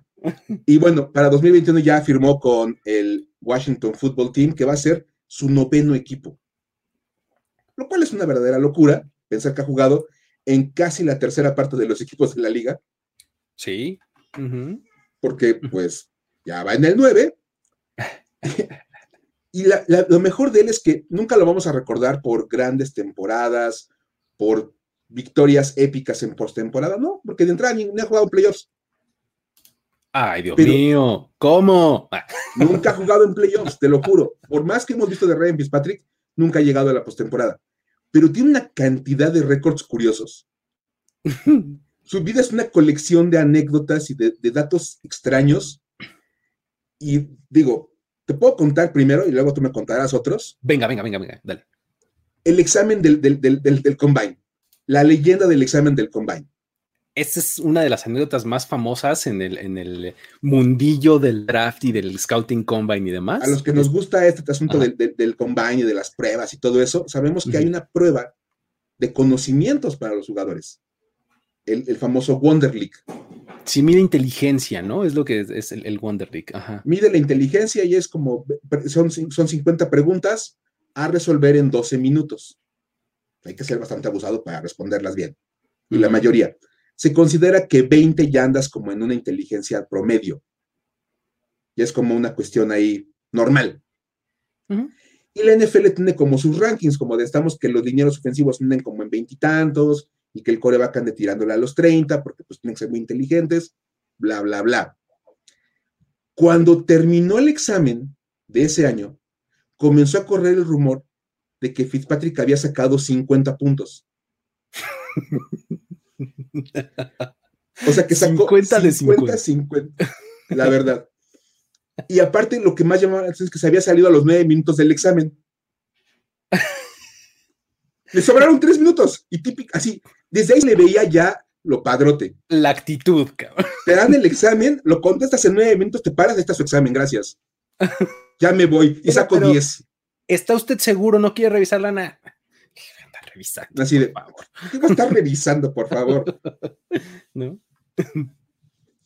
Y bueno, para 2021 ya firmó con el Washington Football Team, que va a ser su noveno equipo. Lo cual es una verdadera locura, pensar que ha jugado en casi la tercera parte de los equipos de la liga. Sí. Porque pues ya va en el 9. y lo mejor de él es que nunca lo vamos a recordar por grandes temporadas, por victorias épicas en postemporada, no, porque de entrada ni, ha jugado en playoffs. Ay, Dios mío, ¿cómo? nunca ha jugado en playoffs, te lo juro. Por más que hemos visto de Ryan Fitzpatrick, nunca ha llegado a la postemporada. Pero tiene una cantidad de récords curiosos. Su vida es una colección de anécdotas y de, datos extraños. Y digo, te puedo contar primero y luego tú me contarás otros. Venga, venga, venga, venga, dale. El examen del, del, del, del combine la leyenda del examen del combine. Esta es una de las anécdotas más famosas en el, en el mundillo del draft y del scouting combine y demás. A los que nos gusta este asunto del, del, combine y de las pruebas y todo eso, sabemos que hay una prueba de conocimientos para los jugadores. El, famoso Wonder League. Sí, mide inteligencia, ¿no? Es lo que es, el, Wonder League. Mide la inteligencia y es como, son, son 50 preguntas a resolver en 12 minutos. Hay que ser bastante abusado para responderlas bien. Y la mayoría. Se considera que 20 ya andas como en una inteligencia promedio. Y es como una cuestión ahí normal. Y la NFL tiene como sus rankings, como de estamos que los dineros ofensivos tienen como en veintitantos, y que el coreback ande tirándole a los 30 porque pues tienen que ser muy inteligentes, bla, bla, bla. Cuando terminó el examen de ese año, comenzó a correr el rumor de que Fitzpatrick había sacado 50 puntos. O sea que sacó 50 de 50. 50, la verdad. Y aparte, lo que más llamaba la atención es que se había salido a los nueve minutos del examen. Le sobraron tres minutos y típico, así, desde ahí le veía ya lo padrote. La actitud, cabrón. Te dan el examen, lo contestas en nueve minutos, te paras, está su examen, gracias. Ya me voy y saco diez. ¿Está usted seguro? ¿No quiere revisarla nada? Revisando. Así de, favor. ¿qué va a estar revisando, por favor? ¿No?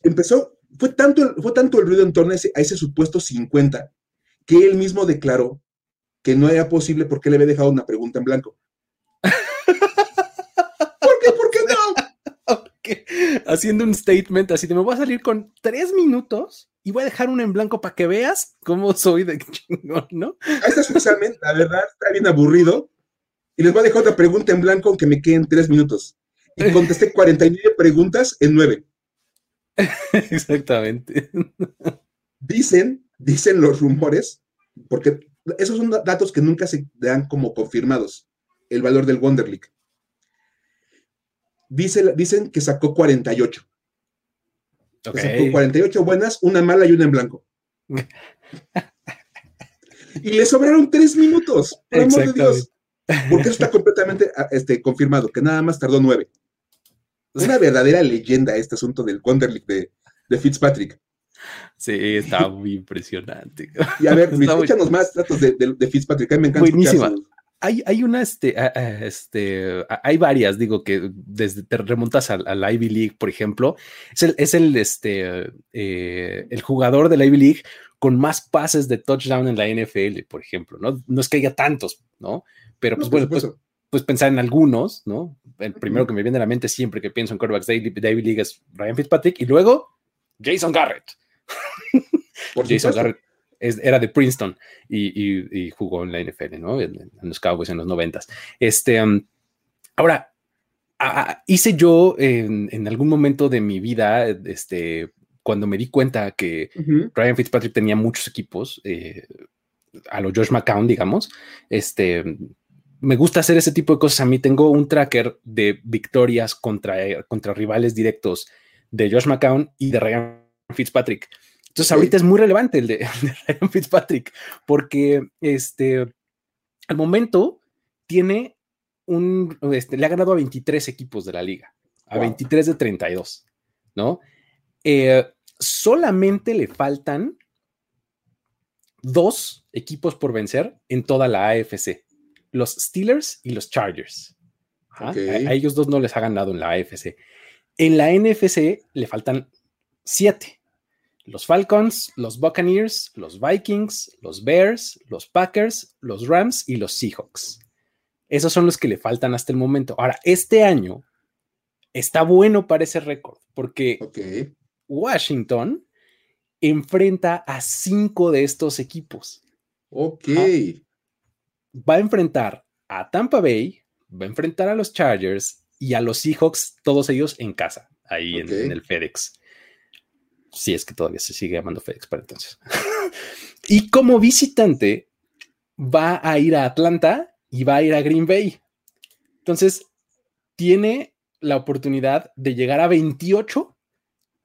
Empezó, fue tanto, fue tanto el ruido en torno a ese, a ese supuesto 50 que él mismo declaró que no era posible porque le había dejado una pregunta en blanco. ¿Por qué? ¿Por qué no? Haciendo un statement así de me voy a salir con tres minutos y voy a dejar uno en blanco para que veas cómo soy de chingón, ¿no? Está su examen, la verdad, está bien aburrido. Y les voy a dejar otra pregunta en blanco aunque me queden tres minutos. Y contesté 49 preguntas en nueve. Exactamente. Dicen, dicen los rumores, porque esos son datos que nunca se dan como confirmados, el valor del Wonder Dice, dicen que sacó 48. Sacó 48 buenas, una mala y una en blanco. y le sobraron tres minutos, por amor de Dios. Porque eso está completamente ah, este, confirmado, que nada más tardó nueve. Es una verdadera leyenda este asunto del Wonder de, de Fitzpatrick. Sí, está muy impresionante. Y a ver, escúchanos más datos de, de, Fitzpatrick. A mí me encanta. Buenísima. Hay, hay, una, este, este, hay varias, digo, que desde te remontas al, al Ivy League, por ejemplo, es el, es el, este, eh, el jugador de la Ivy League con más pases de touchdown en la NFL, por ejemplo, ¿no? No es que haya tantos, ¿no? Pero pues bueno, pues, pues, pensar en algunos, ¿no? El primero que me viene a la mente siempre que pienso en quarterbacks de David League es Ryan Fitzpatrick y luego Jason Garrett. Jason Garrett era de Princeton y, jugó en la NFL, ¿no? En, los Cowboys en los noventas. Este, um, ahora, hice yo en, algún momento de mi vida, este, cuando me di cuenta que Ryan Fitzpatrick tenía muchos equipos, eh, a lo Josh McCown, digamos, este, me gusta hacer ese tipo de cosas. A mí tengo un tracker de victorias contra, contra rivales directos de Josh McCown y de Ryan Fitzpatrick. Entonces, ahorita es muy relevante el de, Ryan Fitzpatrick, porque este, al momento tiene un, este, le ha ganado a 23 equipos de la liga, a 23 de 32, ¿no? Eh, solamente le faltan dos equipos por vencer en toda la AFC los Steelers y los Chargers. A, ellos dos no les ha ganado en la AFC. En la NFC le faltan siete. Los Falcons, los Buccaneers, los Vikings, los Bears, los Packers, los Rams y los Seahawks. Esos son los que le faltan hasta el momento. Ahora, este año está bueno para ese récord porque Washington enfrenta a cinco de estos equipos. Ok va a enfrentar a Tampa Bay, va a enfrentar a los Chargers y a los Seahawks, todos ellos en casa, ahí en, el FedEx. Si es que todavía se sigue llamando FedEx para entonces. y como visitante, va a ir a Atlanta y va a ir a Green Bay. Entonces, tiene la oportunidad de llegar a 28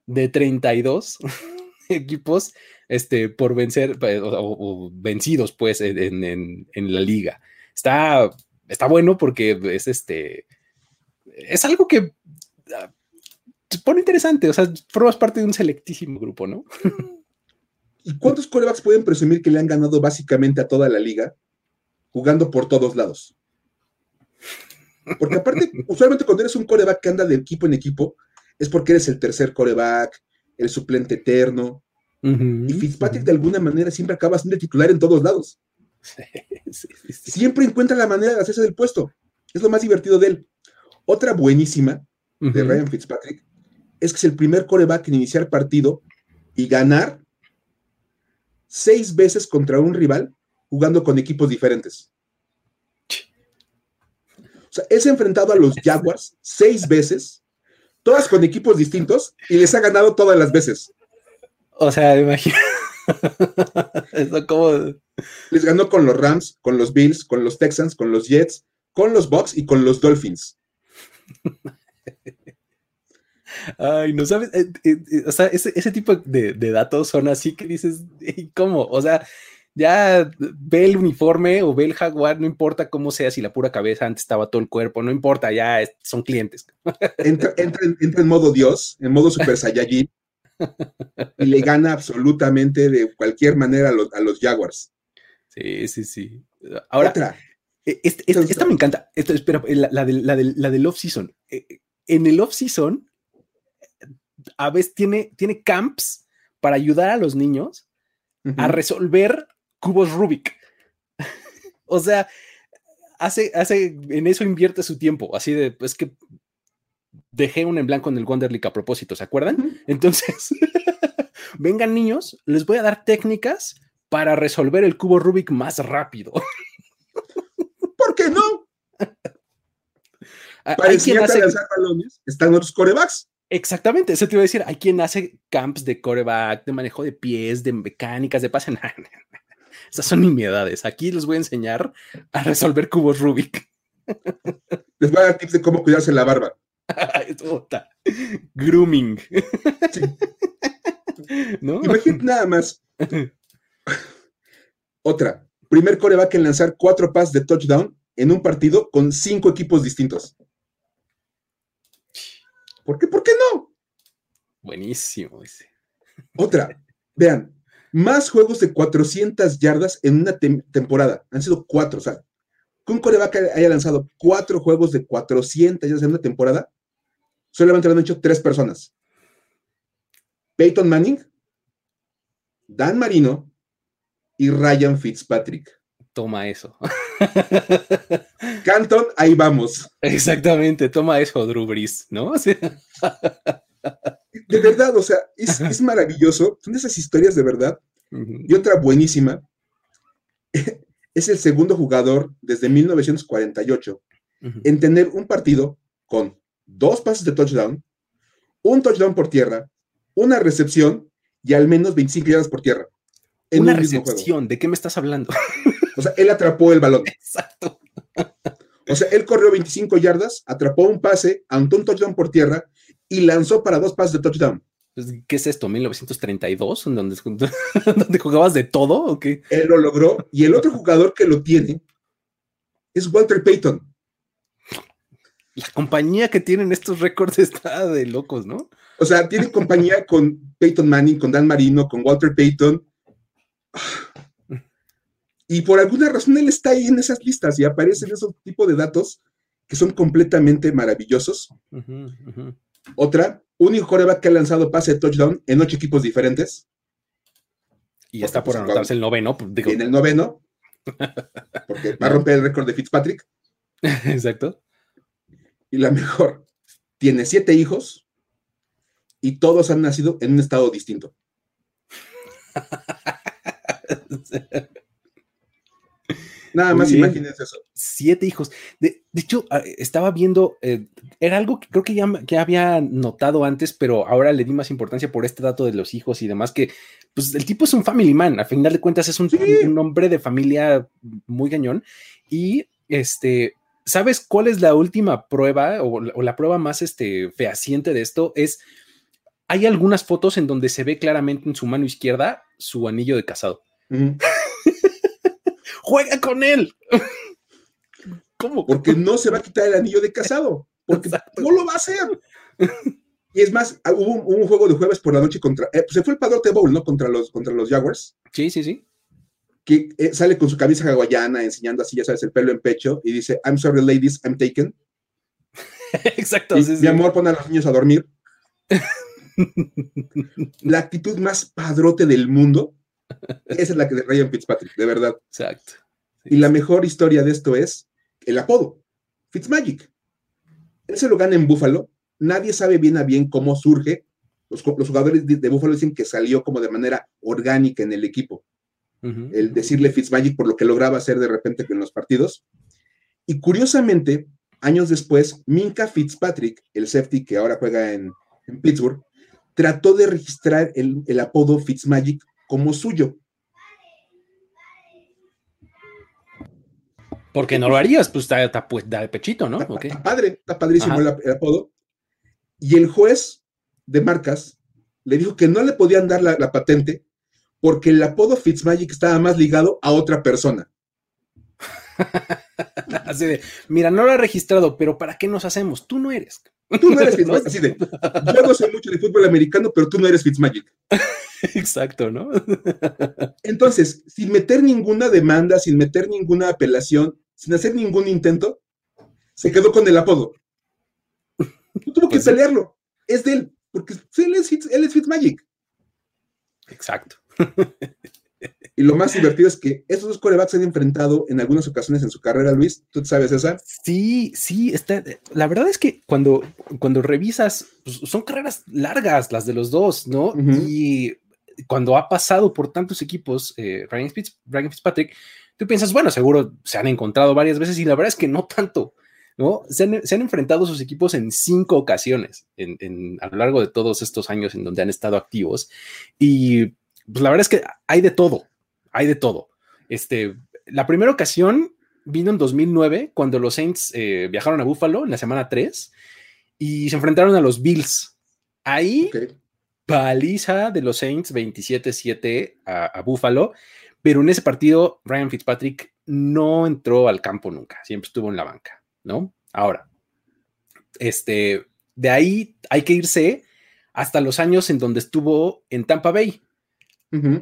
de 32 equipos este, por vencer pues, o, vencidos pues en, la liga. Está, está bueno porque es este, es algo que se pone interesante, o sea, formas parte de un selectísimo grupo, ¿no? ¿Y cuántos corebacks pueden presumir que le han ganado básicamente a toda la liga jugando por todos lados? Porque aparte, usualmente cuando eres un coreback que anda de equipo en equipo, es porque eres el tercer coreback, el suplente eterno, y Fitzpatrick de alguna manera siempre acaba siendo titular en todos lados. siempre encuentra la manera de hacerse del puesto. Es lo más divertido de él. Otra buenísima de Ryan Fitzpatrick es que es el primer coreback en iniciar partido y ganar seis veces contra un rival jugando con equipos diferentes. O sea, ha enfrentado a los Jaguars seis veces, todas con equipos distintos, y les ha ganado todas las veces. O sea, imagina. Eso como. Les ganó con los Rams, con los Bills, con los Texans, con los Jets, con los Bucks y con los Dolphins. Ay, no sabes, eh, eh, eh, o sea, ese, tipo de, datos son así que dices, ¿cómo? O sea, ya ve el uniforme o ve el jaguar, no importa cómo sea, si la pura cabeza antes estaba todo el cuerpo, no importa, ya son clientes. Entra, en modo Dios, en modo Super Saiyajin, y le gana absolutamente de cualquier manera a los, a los Jaguars. Sí, sí, sí. Ahora, este, este, esta me encanta. espera, la, la, del, la del off-season. En el off-season, a veces tiene, tiene camps para ayudar a los niños a resolver cubos Rubik. o sea, hace, hace, en eso invierte su tiempo, así de, pues que dejé un en blanco en el Wonderlic a propósito, ¿se acuerdan? Entonces, vengan niños, les voy a dar técnicas para resolver el cubo Rubik más rápido. ¿Por qué no? Para enseñar a lanzar balones están otros corebacks. Exactamente, eso te iba a decir. Hay quien hace camps de coreback, de manejo de pies, de mecánicas, de pase. Esas son nimiedades. Aquí les voy a enseñar a resolver cubos Rubik. Les voy a dar tips de cómo cuidarse la barba. Grooming. Imagínate nada más. Otra. Primer coreback en lanzar cuatro pases de touchdown en un partido con cinco equipos distintos. ¿Por qué? ¿Por qué no? Buenísimo ese. Otra, vean, más juegos de 400 yardas en una temporada. Han sido cuatro, o sea, que un coreback haya lanzado cuatro juegos de 400 yardas en una temporada, solamente lo han hecho tres personas. Peyton Manning, Dan Marino y Ryan Fitzpatrick. Toma eso. Canton, ahí vamos. Exactamente, toma eso, Drew Brees, ¿no? De verdad, o sea, es, maravilloso. Son esas historias de verdad. Y otra buenísima. Es el segundo jugador desde 1948 en tener un partido con dos pases de touchdown, un touchdown por tierra, una recepción y al menos 25 yardas por tierra. una recepción, ¿de qué me estás hablando? O sea, él atrapó el balón. Exacto. O sea, él corrió 25 yardas, atrapó un pase, anotó un touchdown por tierra y lanzó para dos pases de touchdown. Pues, ¿Qué es esto? ¿1932? ¿En donde, donde jugabas de todo o qué? Él lo logró y el otro jugador que lo tiene es Walter Payton. La compañía que tienen estos récords está de locos, ¿no? O sea, tiene compañía con Peyton Manning, con Dan Marino, con Walter Payton. Y por alguna razón él está ahí en esas listas y aparecen esos tipos de datos que son completamente maravillosos. Otra, único coreback que ha lanzado pase de touchdown en ocho equipos diferentes. Y está por pues, anotarse el noveno. Pues, en el noveno. Porque va a romper el récord de Fitzpatrick. Exacto. Y la mejor, tiene siete hijos y todos han nacido en un estado distinto. Nada más imagínense eso. Siete hijos. De, hecho, ah, estaba viendo, eh, era algo que creo que ya, que había notado antes, pero ahora le di más importancia por este dato de los hijos y demás, que pues el tipo es un family man, a final de cuentas es un, hombre de familia muy gañón. Y este, ¿sabes cuál es la última prueba o, la prueba más este, fehaciente de esto? Es, hay algunas fotos en donde se ve claramente en su mano izquierda su anillo de casado juega con él. ¿Cómo? Porque no se va a quitar el anillo de casado, porque no lo va a hacer. Y es más, ah, hubo un, juego de jueves por la noche contra, eh, pues se fue el Padrote Bowl, ¿no? Contra los, contra los Jaguars. Sí, sí, sí. Que eh, sale con su camisa hawaiana, enseñando así, ya sabes, el pelo en pecho, y dice, I'm sorry, ladies, I'm taken. Exacto. mi amor, pone a los niños a dormir. la actitud más padrote del mundo esa es la que de Ryan Fitzpatrick, de verdad. Exacto. y la mejor historia de esto es el apodo, Fitzmagic. Él se lo gana en Buffalo. Nadie sabe bien a bien cómo surge. Los, jugadores de, Buffalo dicen que salió como de manera orgánica en el equipo. El decirle Fitzmagic por lo que lograba hacer de repente en los partidos. Y curiosamente, años después, Minka Fitzpatrick, el safety que ahora juega en, Pittsburgh, trató de registrar el, el apodo Fitzmagic como suyo. Porque no lo harías, pues está, pues, da de pechito, ¿no? Está, padre, está padrísimo el, apodo. Y el juez de marcas le dijo que no le podían dar la, la patente porque el apodo Fitzmagic estaba más ligado a otra persona. así de, mira, no lo ha registrado, pero ¿para qué nos hacemos? Tú no eres. Tú no eres Fitzmagic. Así de, yo no sé mucho de fútbol americano, pero tú no eres Fitzmagic. Exacto, ¿no? Entonces, sin meter ninguna demanda, sin meter ninguna apelación, sin hacer ningún intento, se quedó con el apodo. tuvo que pues pelearlo. Es de él, porque él es, él es Fitzmagic. Exacto. Y lo más divertido es que estos dos corebacks se han enfrentado en algunas ocasiones en su carrera, Luis. ¿Tú sabes esa? Sí, sí, está. La verdad es que cuando, cuando revisas, pues, son carreras largas las de los dos, ¿no? Y cuando ha pasado por tantos equipos, eh, Ryan, Fitzpatrick, tú piensas, bueno, seguro se han encontrado varias veces y la verdad es que no tanto. ¿no? Se han, enfrentado sus equipos en cinco ocasiones en, a lo largo de todos estos años en donde han estado activos. Y pues la verdad es que hay de todo, hay de todo. Este, la primera ocasión vino en 2009, cuando los Saints eh, viajaron a Buffalo en la semana 3 y se enfrentaron a los Bills. Ahí, paliza de los Saints 27-7 a, a, Buffalo, pero en ese partido Ryan Fitzpatrick no entró al campo nunca, siempre estuvo en la banca, ¿no? Ahora, este, de ahí hay que irse hasta los años en donde estuvo en Tampa Bay.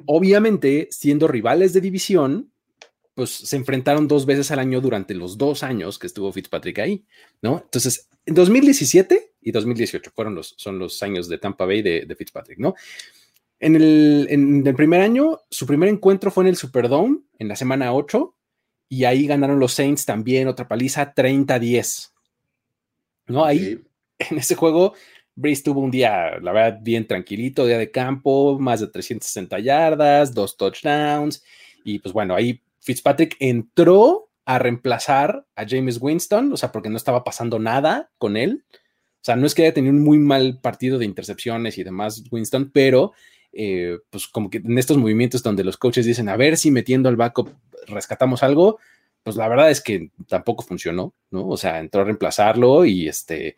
Obviamente, siendo rivales de división, pues se enfrentaron dos veces al año durante los dos años que estuvo Fitzpatrick ahí, ¿no? Entonces, en 2017 y 2018 fueron los, son los años de Tampa Bay de, Fitzpatrick, ¿no? En el, en el, primer año, su primer encuentro fue en el Superdome, en la semana 8, y ahí ganaron los Saints también otra paliza, 30-10. ¿No? Ahí, en ese juego, Breeze tuvo un día, la verdad, bien tranquilito, día de campo, más de 360 yardas, dos touchdowns. Y pues bueno, ahí Fitzpatrick entró a reemplazar a James Winston, o sea, porque no estaba pasando nada con él. O sea, no es que haya tenido un muy mal partido de intercepciones y demás Winston, pero eh, pues como que en estos movimientos donde los coaches dicen, a ver si metiendo al backup rescatamos algo, pues la verdad es que tampoco funcionó, ¿no? O sea, entró a reemplazarlo y este,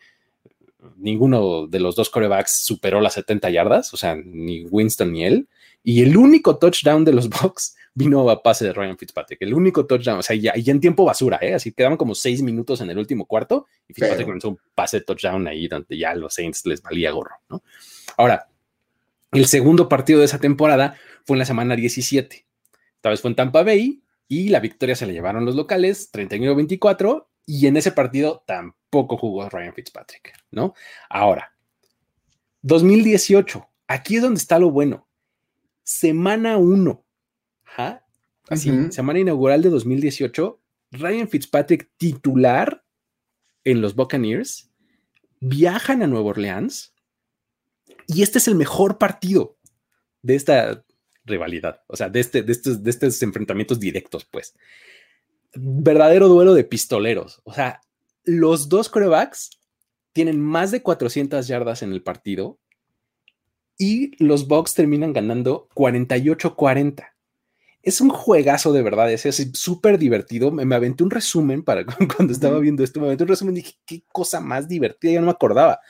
ninguno de los dos corebacks superó las 70 yardas, o sea, ni Winston ni él. Y el único touchdown de los Bucks vino a pase de Ryan Fitzpatrick. El único touchdown, o sea, ya, en tiempo basura, ¿eh? Así quedaban como seis minutos en el último cuarto y Fitzpatrick comenzó un pase de touchdown ahí donde ya a los Saints les valía gorro, ¿no? Ahora, el segundo partido de esa temporada fue en la semana 17. Esta vez fue en Tampa Bay y la victoria se la llevaron los locales, 31-24, y en ese partido tampoco jugó Ryan Fitzpatrick, ¿no? Ahora, 2018, aquí es donde está lo bueno. Semana 1, así, semana inaugural de 2018, Ryan Fitzpatrick titular en los Buccaneers, viajan a Nueva Orleans y este es el mejor partido de esta rivalidad, o sea, de, este, de, estos, de estos enfrentamientos directos, pues verdadero duelo de pistoleros. O sea, los dos corebacks tienen más de 400 yardas en el partido y los Bucks terminan ganando 48-40. Es un juegazo de verdad, es súper divertido. Me, aventé un resumen para cuando estaba viendo esto, me aventé un resumen y dije, qué cosa más divertida, ya no me acordaba.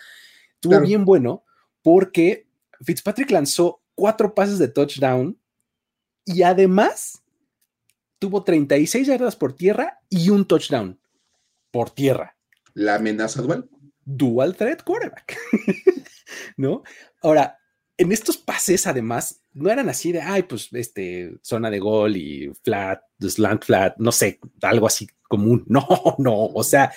Estuvo bien bueno porque Fitzpatrick lanzó cuatro pases de touchdown y además tuvo 36 yardas por tierra y un touchdown por tierra. ¿La amenaza dual? Dual threat quarterback. ¿No? Ahora, en estos pases, además, no eran así de, ay, pues, este, zona de gol y flat, slant flat, no sé, algo así común. No, no, o sea,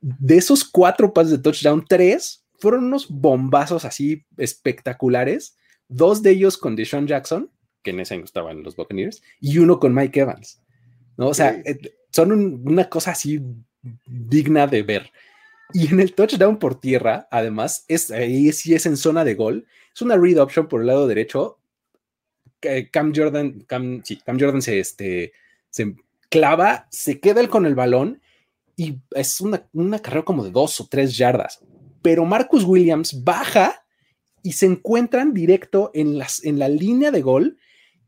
de esos cuatro pases de touchdown, tres fueron unos bombazos así espectaculares, dos de ellos con Deshaun Jackson que en ese año estaban los Buccaneers, y uno con Mike Evans. ¿no? O sea, eh, son una cosa así digna de ver. Y en el touchdown por tierra, además, es, ahí sí es en zona de gol. Es una read option por el lado derecho. Cam Jordan, Cam, Jordan se, este, se clava, se queda él con el balón y es una, una carrera como de dos o tres yardas. Pero Marcus Williams baja y se encuentran directo en, las, en la línea de gol.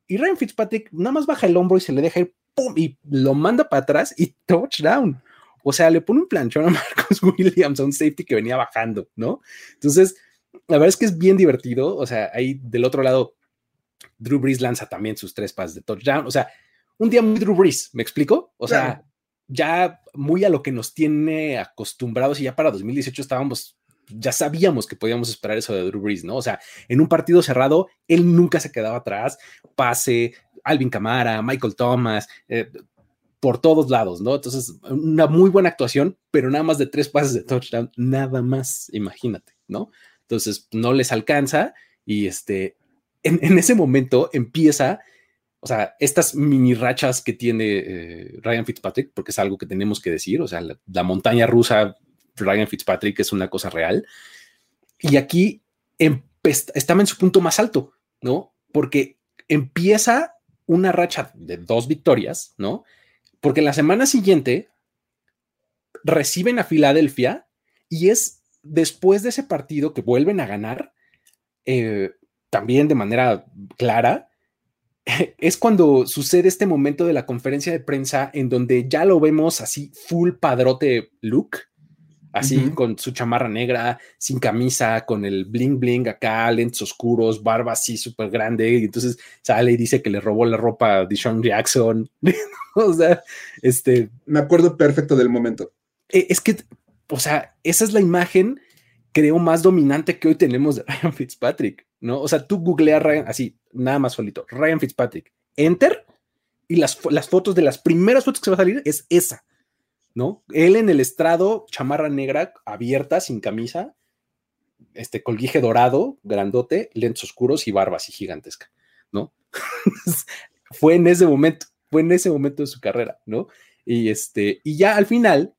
Y Ryan Fitzpatrick nada más baja el hombro y se le deja ir, ¡pum! Y lo manda para atrás y touchdown. O sea, le pone un planchón a Marcus Williams, a un safety que venía bajando, ¿no? Entonces, la verdad es que es bien divertido. O sea, ahí del otro lado, Drew Brees lanza también sus tres pases de touchdown. O sea, un día muy Drew Brees, ¿me explico? O sea, ya muy a lo que nos tiene acostumbrados y ya para 2018 estábamos, ya sabíamos que podíamos esperar eso de Drew Brees, ¿no? O sea, en un partido cerrado, él nunca se quedaba atrás, pase, Alvin Camara, Michael Thomas, eh, por todos lados, ¿no? Entonces, una muy buena actuación, pero nada más de tres pases de touchdown, nada más, imagínate, ¿no? Entonces, no les alcanza y este, en, ese momento empieza, o sea, estas mini rachas que tiene eh, Ryan Fitzpatrick, porque es algo que tenemos que decir, o sea, la, montaña rusa Ryan Fitzpatrick es una cosa real. Y aquí estaba en su punto más alto, ¿no? Porque empieza una racha de dos victorias, ¿no? Porque la semana siguiente reciben a Filadelfia y es después de ese partido que vuelven a ganar, eh, también de manera clara, es cuando sucede este momento de la conferencia de prensa en donde ya lo vemos así full padrote look, así con su chamarra negra, sin camisa, con el bling bling acá, lentes oscuros, barba así súper grande, y entonces sale y dice que le robó la ropa a Deshaun Jackson. o sea, este... Me acuerdo perfecto del momento. E, es que, o sea, esa es la imagen, creo, más dominante que hoy tenemos de Ryan Fitzpatrick, ¿no? O sea, tú googleas Ryan, así, nada más solito, Ryan Fitzpatrick, enter, y las, las fotos de las primeras fotos que se va a salir es esa ¿no? Él en el estrado, chamarra negra, abierta, sin camisa, este colguije dorado, grandote, lentes oscuros y barba así gigantesca, ¿no? fue en ese momento, fue en ese momento de su carrera, ¿no? Y este, y ya al final,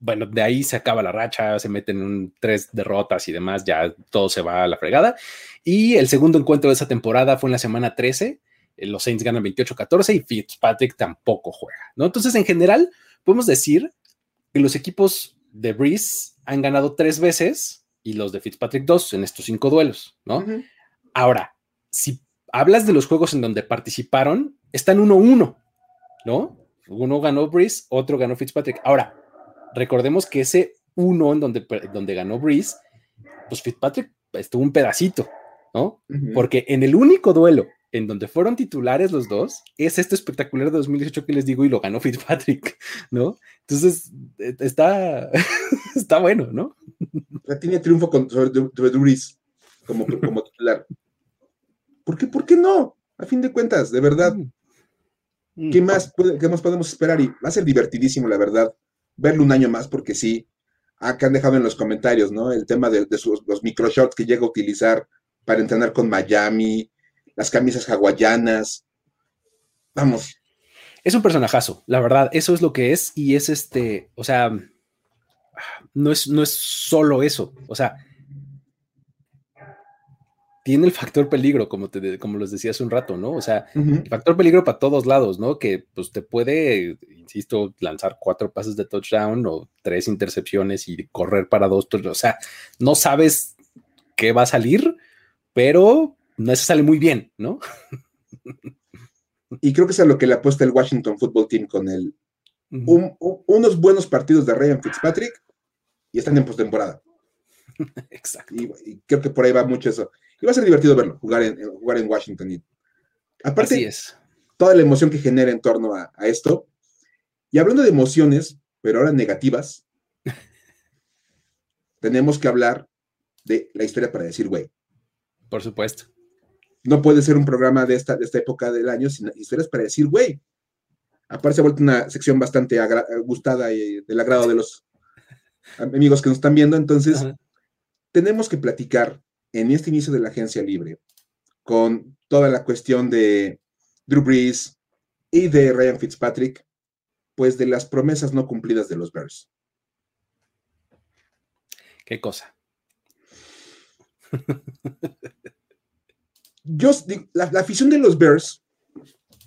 bueno, de ahí se acaba la racha, se meten en tres derrotas y demás, ya todo se va a la fregada. Y el segundo encuentro de esa temporada fue en la semana 13, eh, los Saints ganan 28-14 y Fitzpatrick tampoco juega, ¿no? Entonces, en general, podemos decir que los equipos de Breeze han ganado tres veces y los de Fitzpatrick dos en estos cinco duelos, ¿no? Ahora, si hablas de los juegos en donde participaron, están 1-1, ¿no? Uno ganó Breeze, otro ganó Fitzpatrick. Ahora, recordemos que ese uno en donde, donde ganó Breeze, pues Fitzpatrick estuvo un pedacito, ¿no? Porque en el único duelo en donde fueron titulares los dos, es este espectacular de 2018 que les digo y lo ganó Fitzpatrick, ¿no? Entonces, e, está, está bueno, ¿no? tiene triunfo con, sobre, Duris como, como titular. ¿Por qué, ¿Por qué no? A fin de cuentas, de verdad. Mm. Mm. ¿Qué más, ¿Qué más podemos esperar? Y va a ser divertidísimo, la verdad, verlo un año más, porque sí, acá han dejado en los comentarios, ¿no? El tema de, de sus, los microshots que llega a utilizar para entrenar con Miami, las camisas hawaianas. Vamos. Es un personajazo, la verdad, eso es lo que es y es este, o sea, no es, no es solo eso, o sea, tiene el factor peligro, como, te, como les decía hace un rato, ¿no? O sea, el factor peligro para todos lados, ¿no? Que pues te puede, insisto, lanzar cuatro pases de touchdown o tres intercepciones y correr para dos, o sea, no sabes qué va a salir, pero no se sale muy bien, ¿no? Y creo que es a lo que le apuesta el Washington Football Team con el unos buenos partidos de Ryan Fitzpatrick y están en postemporada. Exacto. Y, creo que por ahí va mucho eso. Y va a ser divertido verlo, jugar en, jugar en Washington. Y, aparte, es. toda la emoción que genera en torno a, a esto. Y hablando de emociones, pero ahora negativas, tenemos que hablar de la historia para decir, güey. Por supuesto no puede ser un programa de esta, de esta época del año sin historias para decir, güey. Aparte se ha vuelto una sección bastante gustada y del agrado de los amigos que nos están viendo. Entonces, tenemos que platicar en este inicio de la agencia libre con toda la cuestión de Drew Brees y de Ryan Fitzpatrick, pues de las promesas no cumplidas de los Bears. ¿Qué cosa? yo, la, afición de los Bears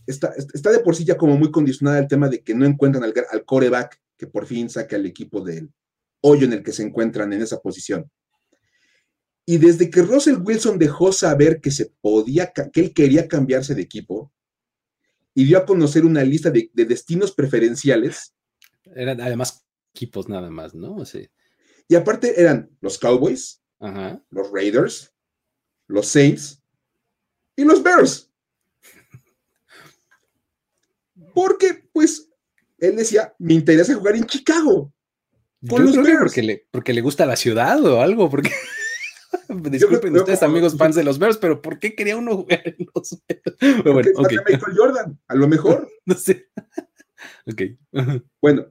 está, está de por sí ya como muy condicionada el tema de que no encuentran al, al coreback que por fin saque al equipo del hoyo en el que se encuentran en esa posición. Y desde que Russell Wilson dejó saber que se podía, que él quería cambiarse de equipo y dio a conocer una lista de, destinos preferenciales. Eran además equipos nada más, ¿no? Sí. Y aparte eran los Cowboys, los Raiders, los Saints y los Bears. Porque, pues, él decía, me interesa jugar en Chicago. Con los Bears. Porque le, porque le gusta la ciudad o algo, porque... Disculpen ustedes, amigos fans de los Bears, pero ¿por qué quería uno jugar en los Bears? Bueno, okay. Michael Jordan, a lo mejor. no sé. ok. bueno,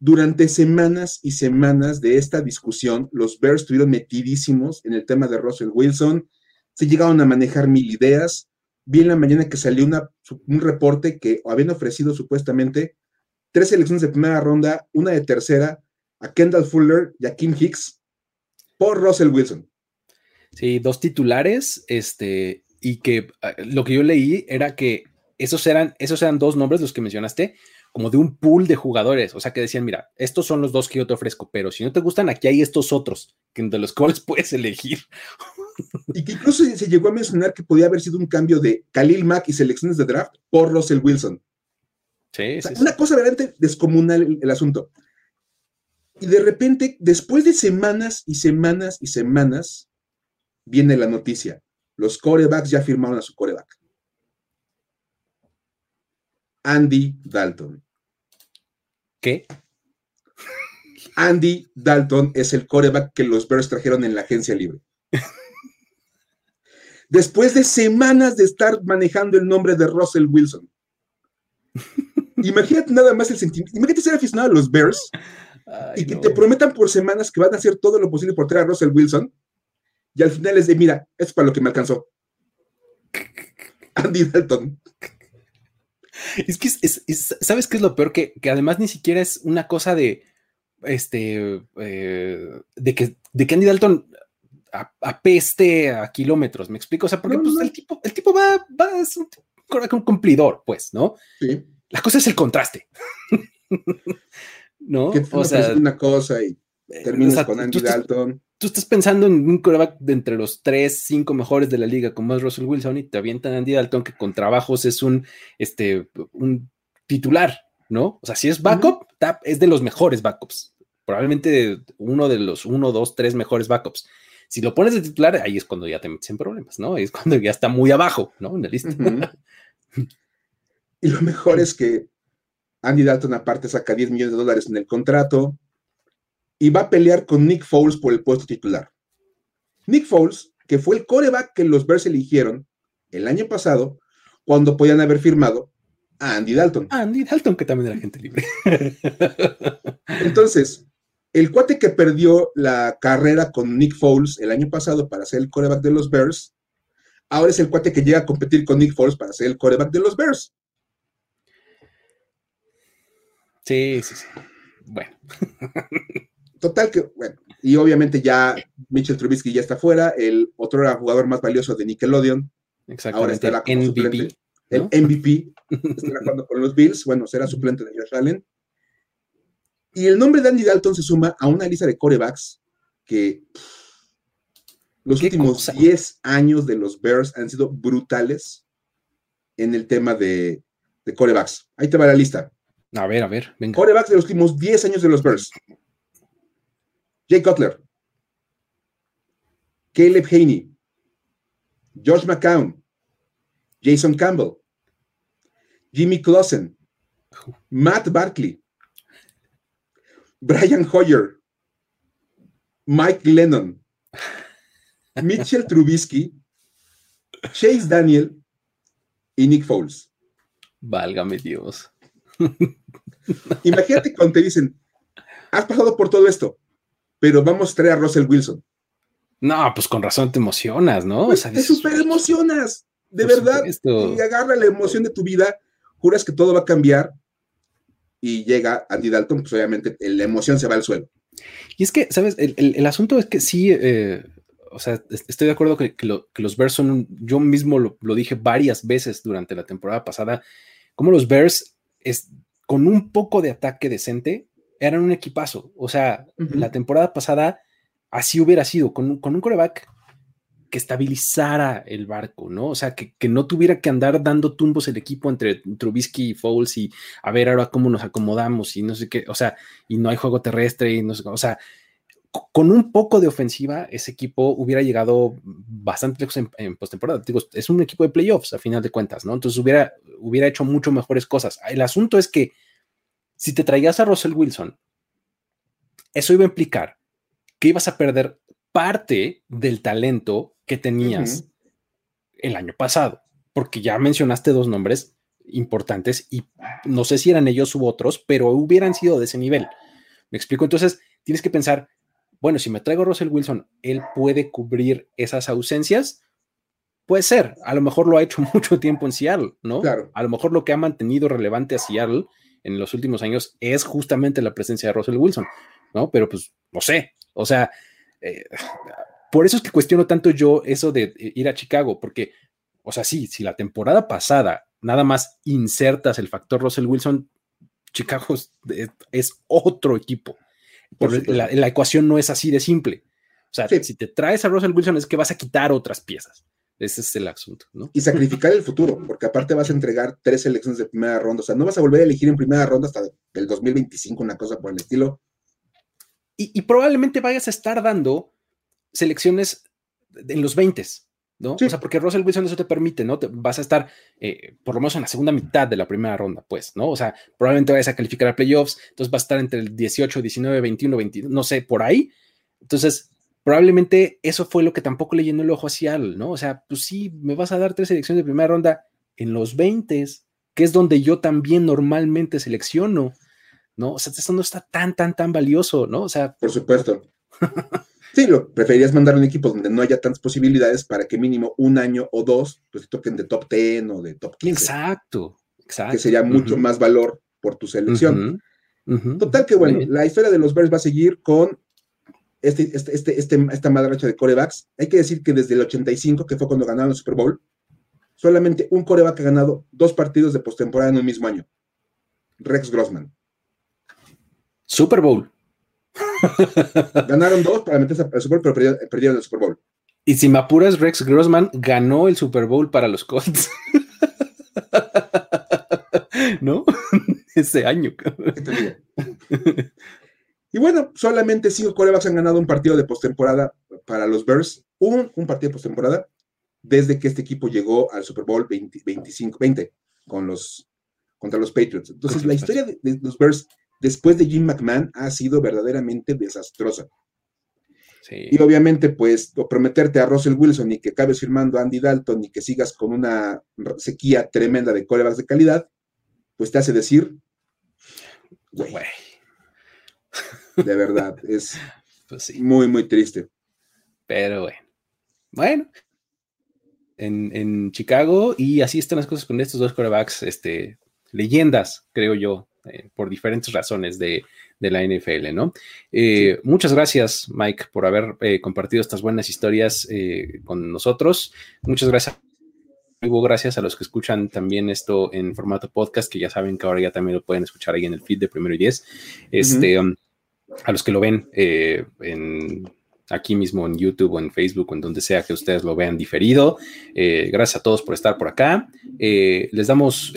durante semanas y semanas de esta discusión, los Bears estuvieron metidísimos en el tema de Russell Wilson, se llegaron a manejar mil ideas. Vi en la mañana que salió una, un reporte que habían ofrecido supuestamente tres selecciones de primera ronda, una de tercera, a Kendall Fuller y a Kim Hicks por Russell Wilson. Sí, dos titulares, este, y que ah, lo que yo leí era que esos eran, esos eran dos nombres los que mencionaste, como de un pool de jugadores, o sea que decían, mira, estos son los dos que yo te ofrezco, pero si no te gustan, aquí hay estos otros, de los cuales puedes elegir. Y que incluso se llegó a mencionar que podía haber sido un cambio de Khalil Mack y selecciones de draft por Russell Wilson. Sí, sí, Una cosa verdaderamente descomunal el asunto. Y de repente, después de semanas y semanas y semanas, viene la noticia. Los corebacks ya firmaron a su coreback. Andy Dalton. ¿Qué? Andy Dalton es el coreback que los Bears trajeron en la agencia libre. Después de semanas de estar manejando el nombre de Russell Wilson. Imagínate nada más el sentimiento. Imagínate ser aficionado a los Bears y que te prometan por semanas que van a hacer todo lo posible por traer a Russell Wilson, y al final es de, mira, es para lo que me alcanzó. Andy Dalton. Es que, ¿sabes qué es lo peor? Que, además ni siquiera es una cosa de, este, eh, de, que, de que Andy Dalton apeste a kilómetros, ¿me explico? O sea, porque pues, El, tipo, el tipo va, va es un, un cumplidor, pues, ¿no? Sí. La cosa es el contraste. ¿no? o sea, una cosa y eh, terminas con Andy Dalton. Tú estás pensando en un coreback de entre los tres, cinco mejores de la liga, como es Russell Wilson, y te avientan Andy Dalton, que con trabajos es un, este, un titular, ¿no? O sea, si es backup, Tap es de los mejores backups. Probablemente uno de los uno, dos, tres mejores backups. Si lo pones de titular, ahí es cuando ya te metes en problemas, ¿no? Ahí es cuando ya está muy abajo, ¿no? En la lista. y lo mejor es que Andy Dalton aparte saca 10 millones de dólares en el contrato y va a pelear con Nick Foles por el puesto titular. Nick Foles, que fue el coreback que los Bears eligieron el año pasado, cuando podían haber firmado a Andy Dalton. Andy Dalton, que también era gente libre. Entonces, el cuate que perdió la carrera con Nick Foles el año pasado para ser el coreback de los Bears, ahora es el cuate que llega a competir con Nick Foles para ser el coreback de los Bears. Sí, sí, sí. Bueno. Total que, bueno, y obviamente ya Mitchell Trubisky ya está fuera, el otro era jugador más valioso de Nickelodeon. Ahora estará como MVP, suplente. El MVP estará jugando con los Bills, bueno, será suplente de Josh Allen. Y el nombre de Andy Dalton se suma a una lista de corebacks que los últimos 10 años de los Bears han sido brutales en el tema de, de corebacks. Ahí te va la lista. A ver, a ver, venga. Corebacks de los últimos 10 años de los Bears. Jay Cutler. Caleb Haney. George McCown. Jason Campbell. Jimmy Clausen. Matt Barkley. Brian Hoyer. Mike Lennon. Mitchell Trubisky. Chase Daniel y Nick Foles. Válgame Dios. Imagínate cuando te dicen, has pasado por todo esto, pero vamos a traer a Russell Wilson. No, pues con razón te emocionas, ¿no? Pues te súper emocionas, de verdad. Y agarra la emoción de tu vida, juras que todo va a cambiar y llega Andy Dalton, pues obviamente la emoción se va al suelo. Y es que, ¿sabes? El, asunto es que sí, eh, o sea, estoy de acuerdo que, los Bears son, yo mismo lo, dije varias veces durante la temporada pasada, como los Bears es, con un poco de ataque decente eran un equipazo. O sea, la temporada pasada así hubiera sido, con, con un coreback que estabilizara el barco, ¿no? O sea, que, no tuviera que andar dando tumbos el equipo entre Trubisky y Fouls y a ver ahora cómo nos acomodamos y no sé qué, o sea, y no hay juego terrestre y no sé, o sea, con un poco de ofensiva, ese equipo hubiera llegado bastante lejos en, postemporada. Digo, es un equipo de playoffs a final de cuentas, ¿no? Entonces hubiera, hubiera hecho mucho mejores cosas. El asunto es que si te traías a Russell Wilson, eso iba a implicar que ibas a perder parte del talento que tenías el año pasado, porque ya mencionaste dos nombres importantes y no sé si eran ellos u otros, pero hubieran sido de ese nivel. Me explico, entonces tienes que pensar, bueno, si me traigo a Russell Wilson, ¿él puede cubrir esas ausencias? Puede ser, a lo mejor lo ha hecho mucho tiempo en Seattle, ¿no? Claro. A lo mejor lo que ha mantenido relevante a Seattle en los últimos años es justamente la presencia de Russell Wilson, ¿no? Pero pues, no sé, o sea, eh, por eso es que cuestiono tanto yo eso de ir a Chicago, porque, o sea, sí, si la temporada pasada nada más insertas el factor Russell Wilson, Chicago es, otro equipo. la, la, ecuación no es así de simple. O sea, si te traes a Russell Wilson es que vas a quitar otras piezas. Ese es el asunto, ¿no? Y sacrificar el futuro, porque aparte vas a entregar tres elecciones de primera ronda. O sea, no vas a volver a elegir en primera ronda hasta el 2025, una cosa por el estilo. Y, y probablemente vayas a estar dando selecciones en los 20, ¿no? O sea, porque Russell Wilson eso te permite, ¿no? Te, vas a estar eh, por lo menos en la segunda mitad de la primera ronda, pues, ¿no? O sea, probablemente vayas a calificar a playoffs, entonces vas a estar entre el 18, 19, 21, 22, no sé, por ahí. Entonces, probablemente eso fue lo que tampoco le llenó el ojo a Seattle, ¿no? O sea, pues sí, me vas a dar tres selecciones de primera ronda en los 20, que es donde yo también normalmente selecciono, ¿no? O sea, esto no está tan, tan, tan valioso, ¿no? O sea. Por supuesto. Sí, lo preferirías mandar a un equipo donde no haya tantas posibilidades para que mínimo un año o dos pues toquen de top 10 o de top 15. Exacto, exacto. Que sería mucho más valor por tu selección. Total que bueno, la historia de los Bears va a seguir con este, este, este, este, esta madracha de corebacks. Hay que decir que desde el 85, que fue cuando ganaron el Super Bowl, solamente un coreback ha ganado dos partidos de postemporada en un mismo año. Rex Grossman. Super Bowl. Ganaron dos para meterse al Super Bowl, pero perdieron, el Super Bowl. Y si me apuras, Rex Grossman ganó el Super Bowl para los Colts. ¿No? Ese año. y bueno, solamente cinco corebacks han ganado un partido de postemporada para los Bears. Un, un partido de postemporada desde que este equipo llegó al Super Bowl 25, 20 con los, contra los Patriots. Entonces, la historia de los Bears después de Jim McMahon ha sido verdaderamente desastrosa. Y obviamente, pues, prometerte a Russell Wilson y que acabes firmando a Andy Dalton y que sigas con una sequía tremenda de corebacks de calidad, pues te hace decir, güey. De verdad, es pues muy, muy triste. Pero bueno. Bueno. En, en, Chicago, y así están las cosas con estos dos corebacks, este, leyendas, creo yo, eh, por diferentes razones de, la NFL, ¿no? Eh, muchas gracias, Mike, por haber eh, compartido estas buenas historias con nosotros. Muchas gracias. Gracias a los que escuchan también esto en formato podcast, que ya saben que ahora ya también lo pueden escuchar ahí en el feed de Primero y Diez. Este, um, a los que lo ven en, aquí mismo en YouTube o en Facebook o en donde sea que ustedes lo vean diferido. gracias a todos por estar por acá. les damos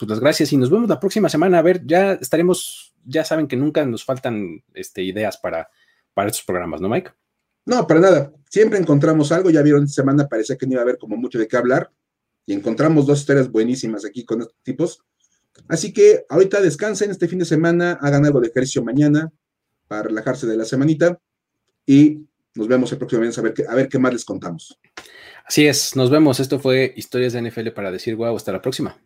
pues las gracias y nos vemos la próxima semana. A ver, ya estaremos, ya saben que nunca nos faltan este, ideas para, para estos programas, ¿no, Mike? No, para nada. Siempre encontramos algo. Ya vieron, esta semana parecía que no iba a haber como mucho de qué hablar y encontramos dos historias buenísimas aquí con estos tipos. Así que ahorita descansen este fin de semana, hagan algo de ejercicio mañana para relajarse de la semanita y nos vemos el próximo mes a ver qué, a ver qué más les contamos. Así es, nos vemos. Esto fue Historias de NFL para decir guau. Hasta la próxima.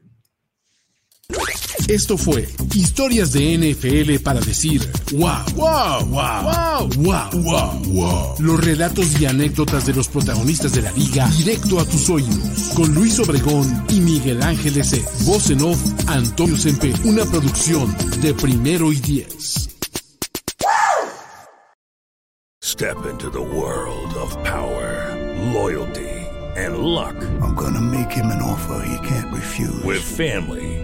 Esto fue Historias de NFL para decir wow, wow, wow, wow, wow, wow, Los relatos y anécdotas de los protagonistas de la liga directo a tus oídos. Con Luis Obregón y Miguel Ángel S. Voz en off, Antonio Sempe. Una producción de primero y diez. Step into the world of power, loyalty, and luck. I'm gonna make him an offer he can't refuse. With family,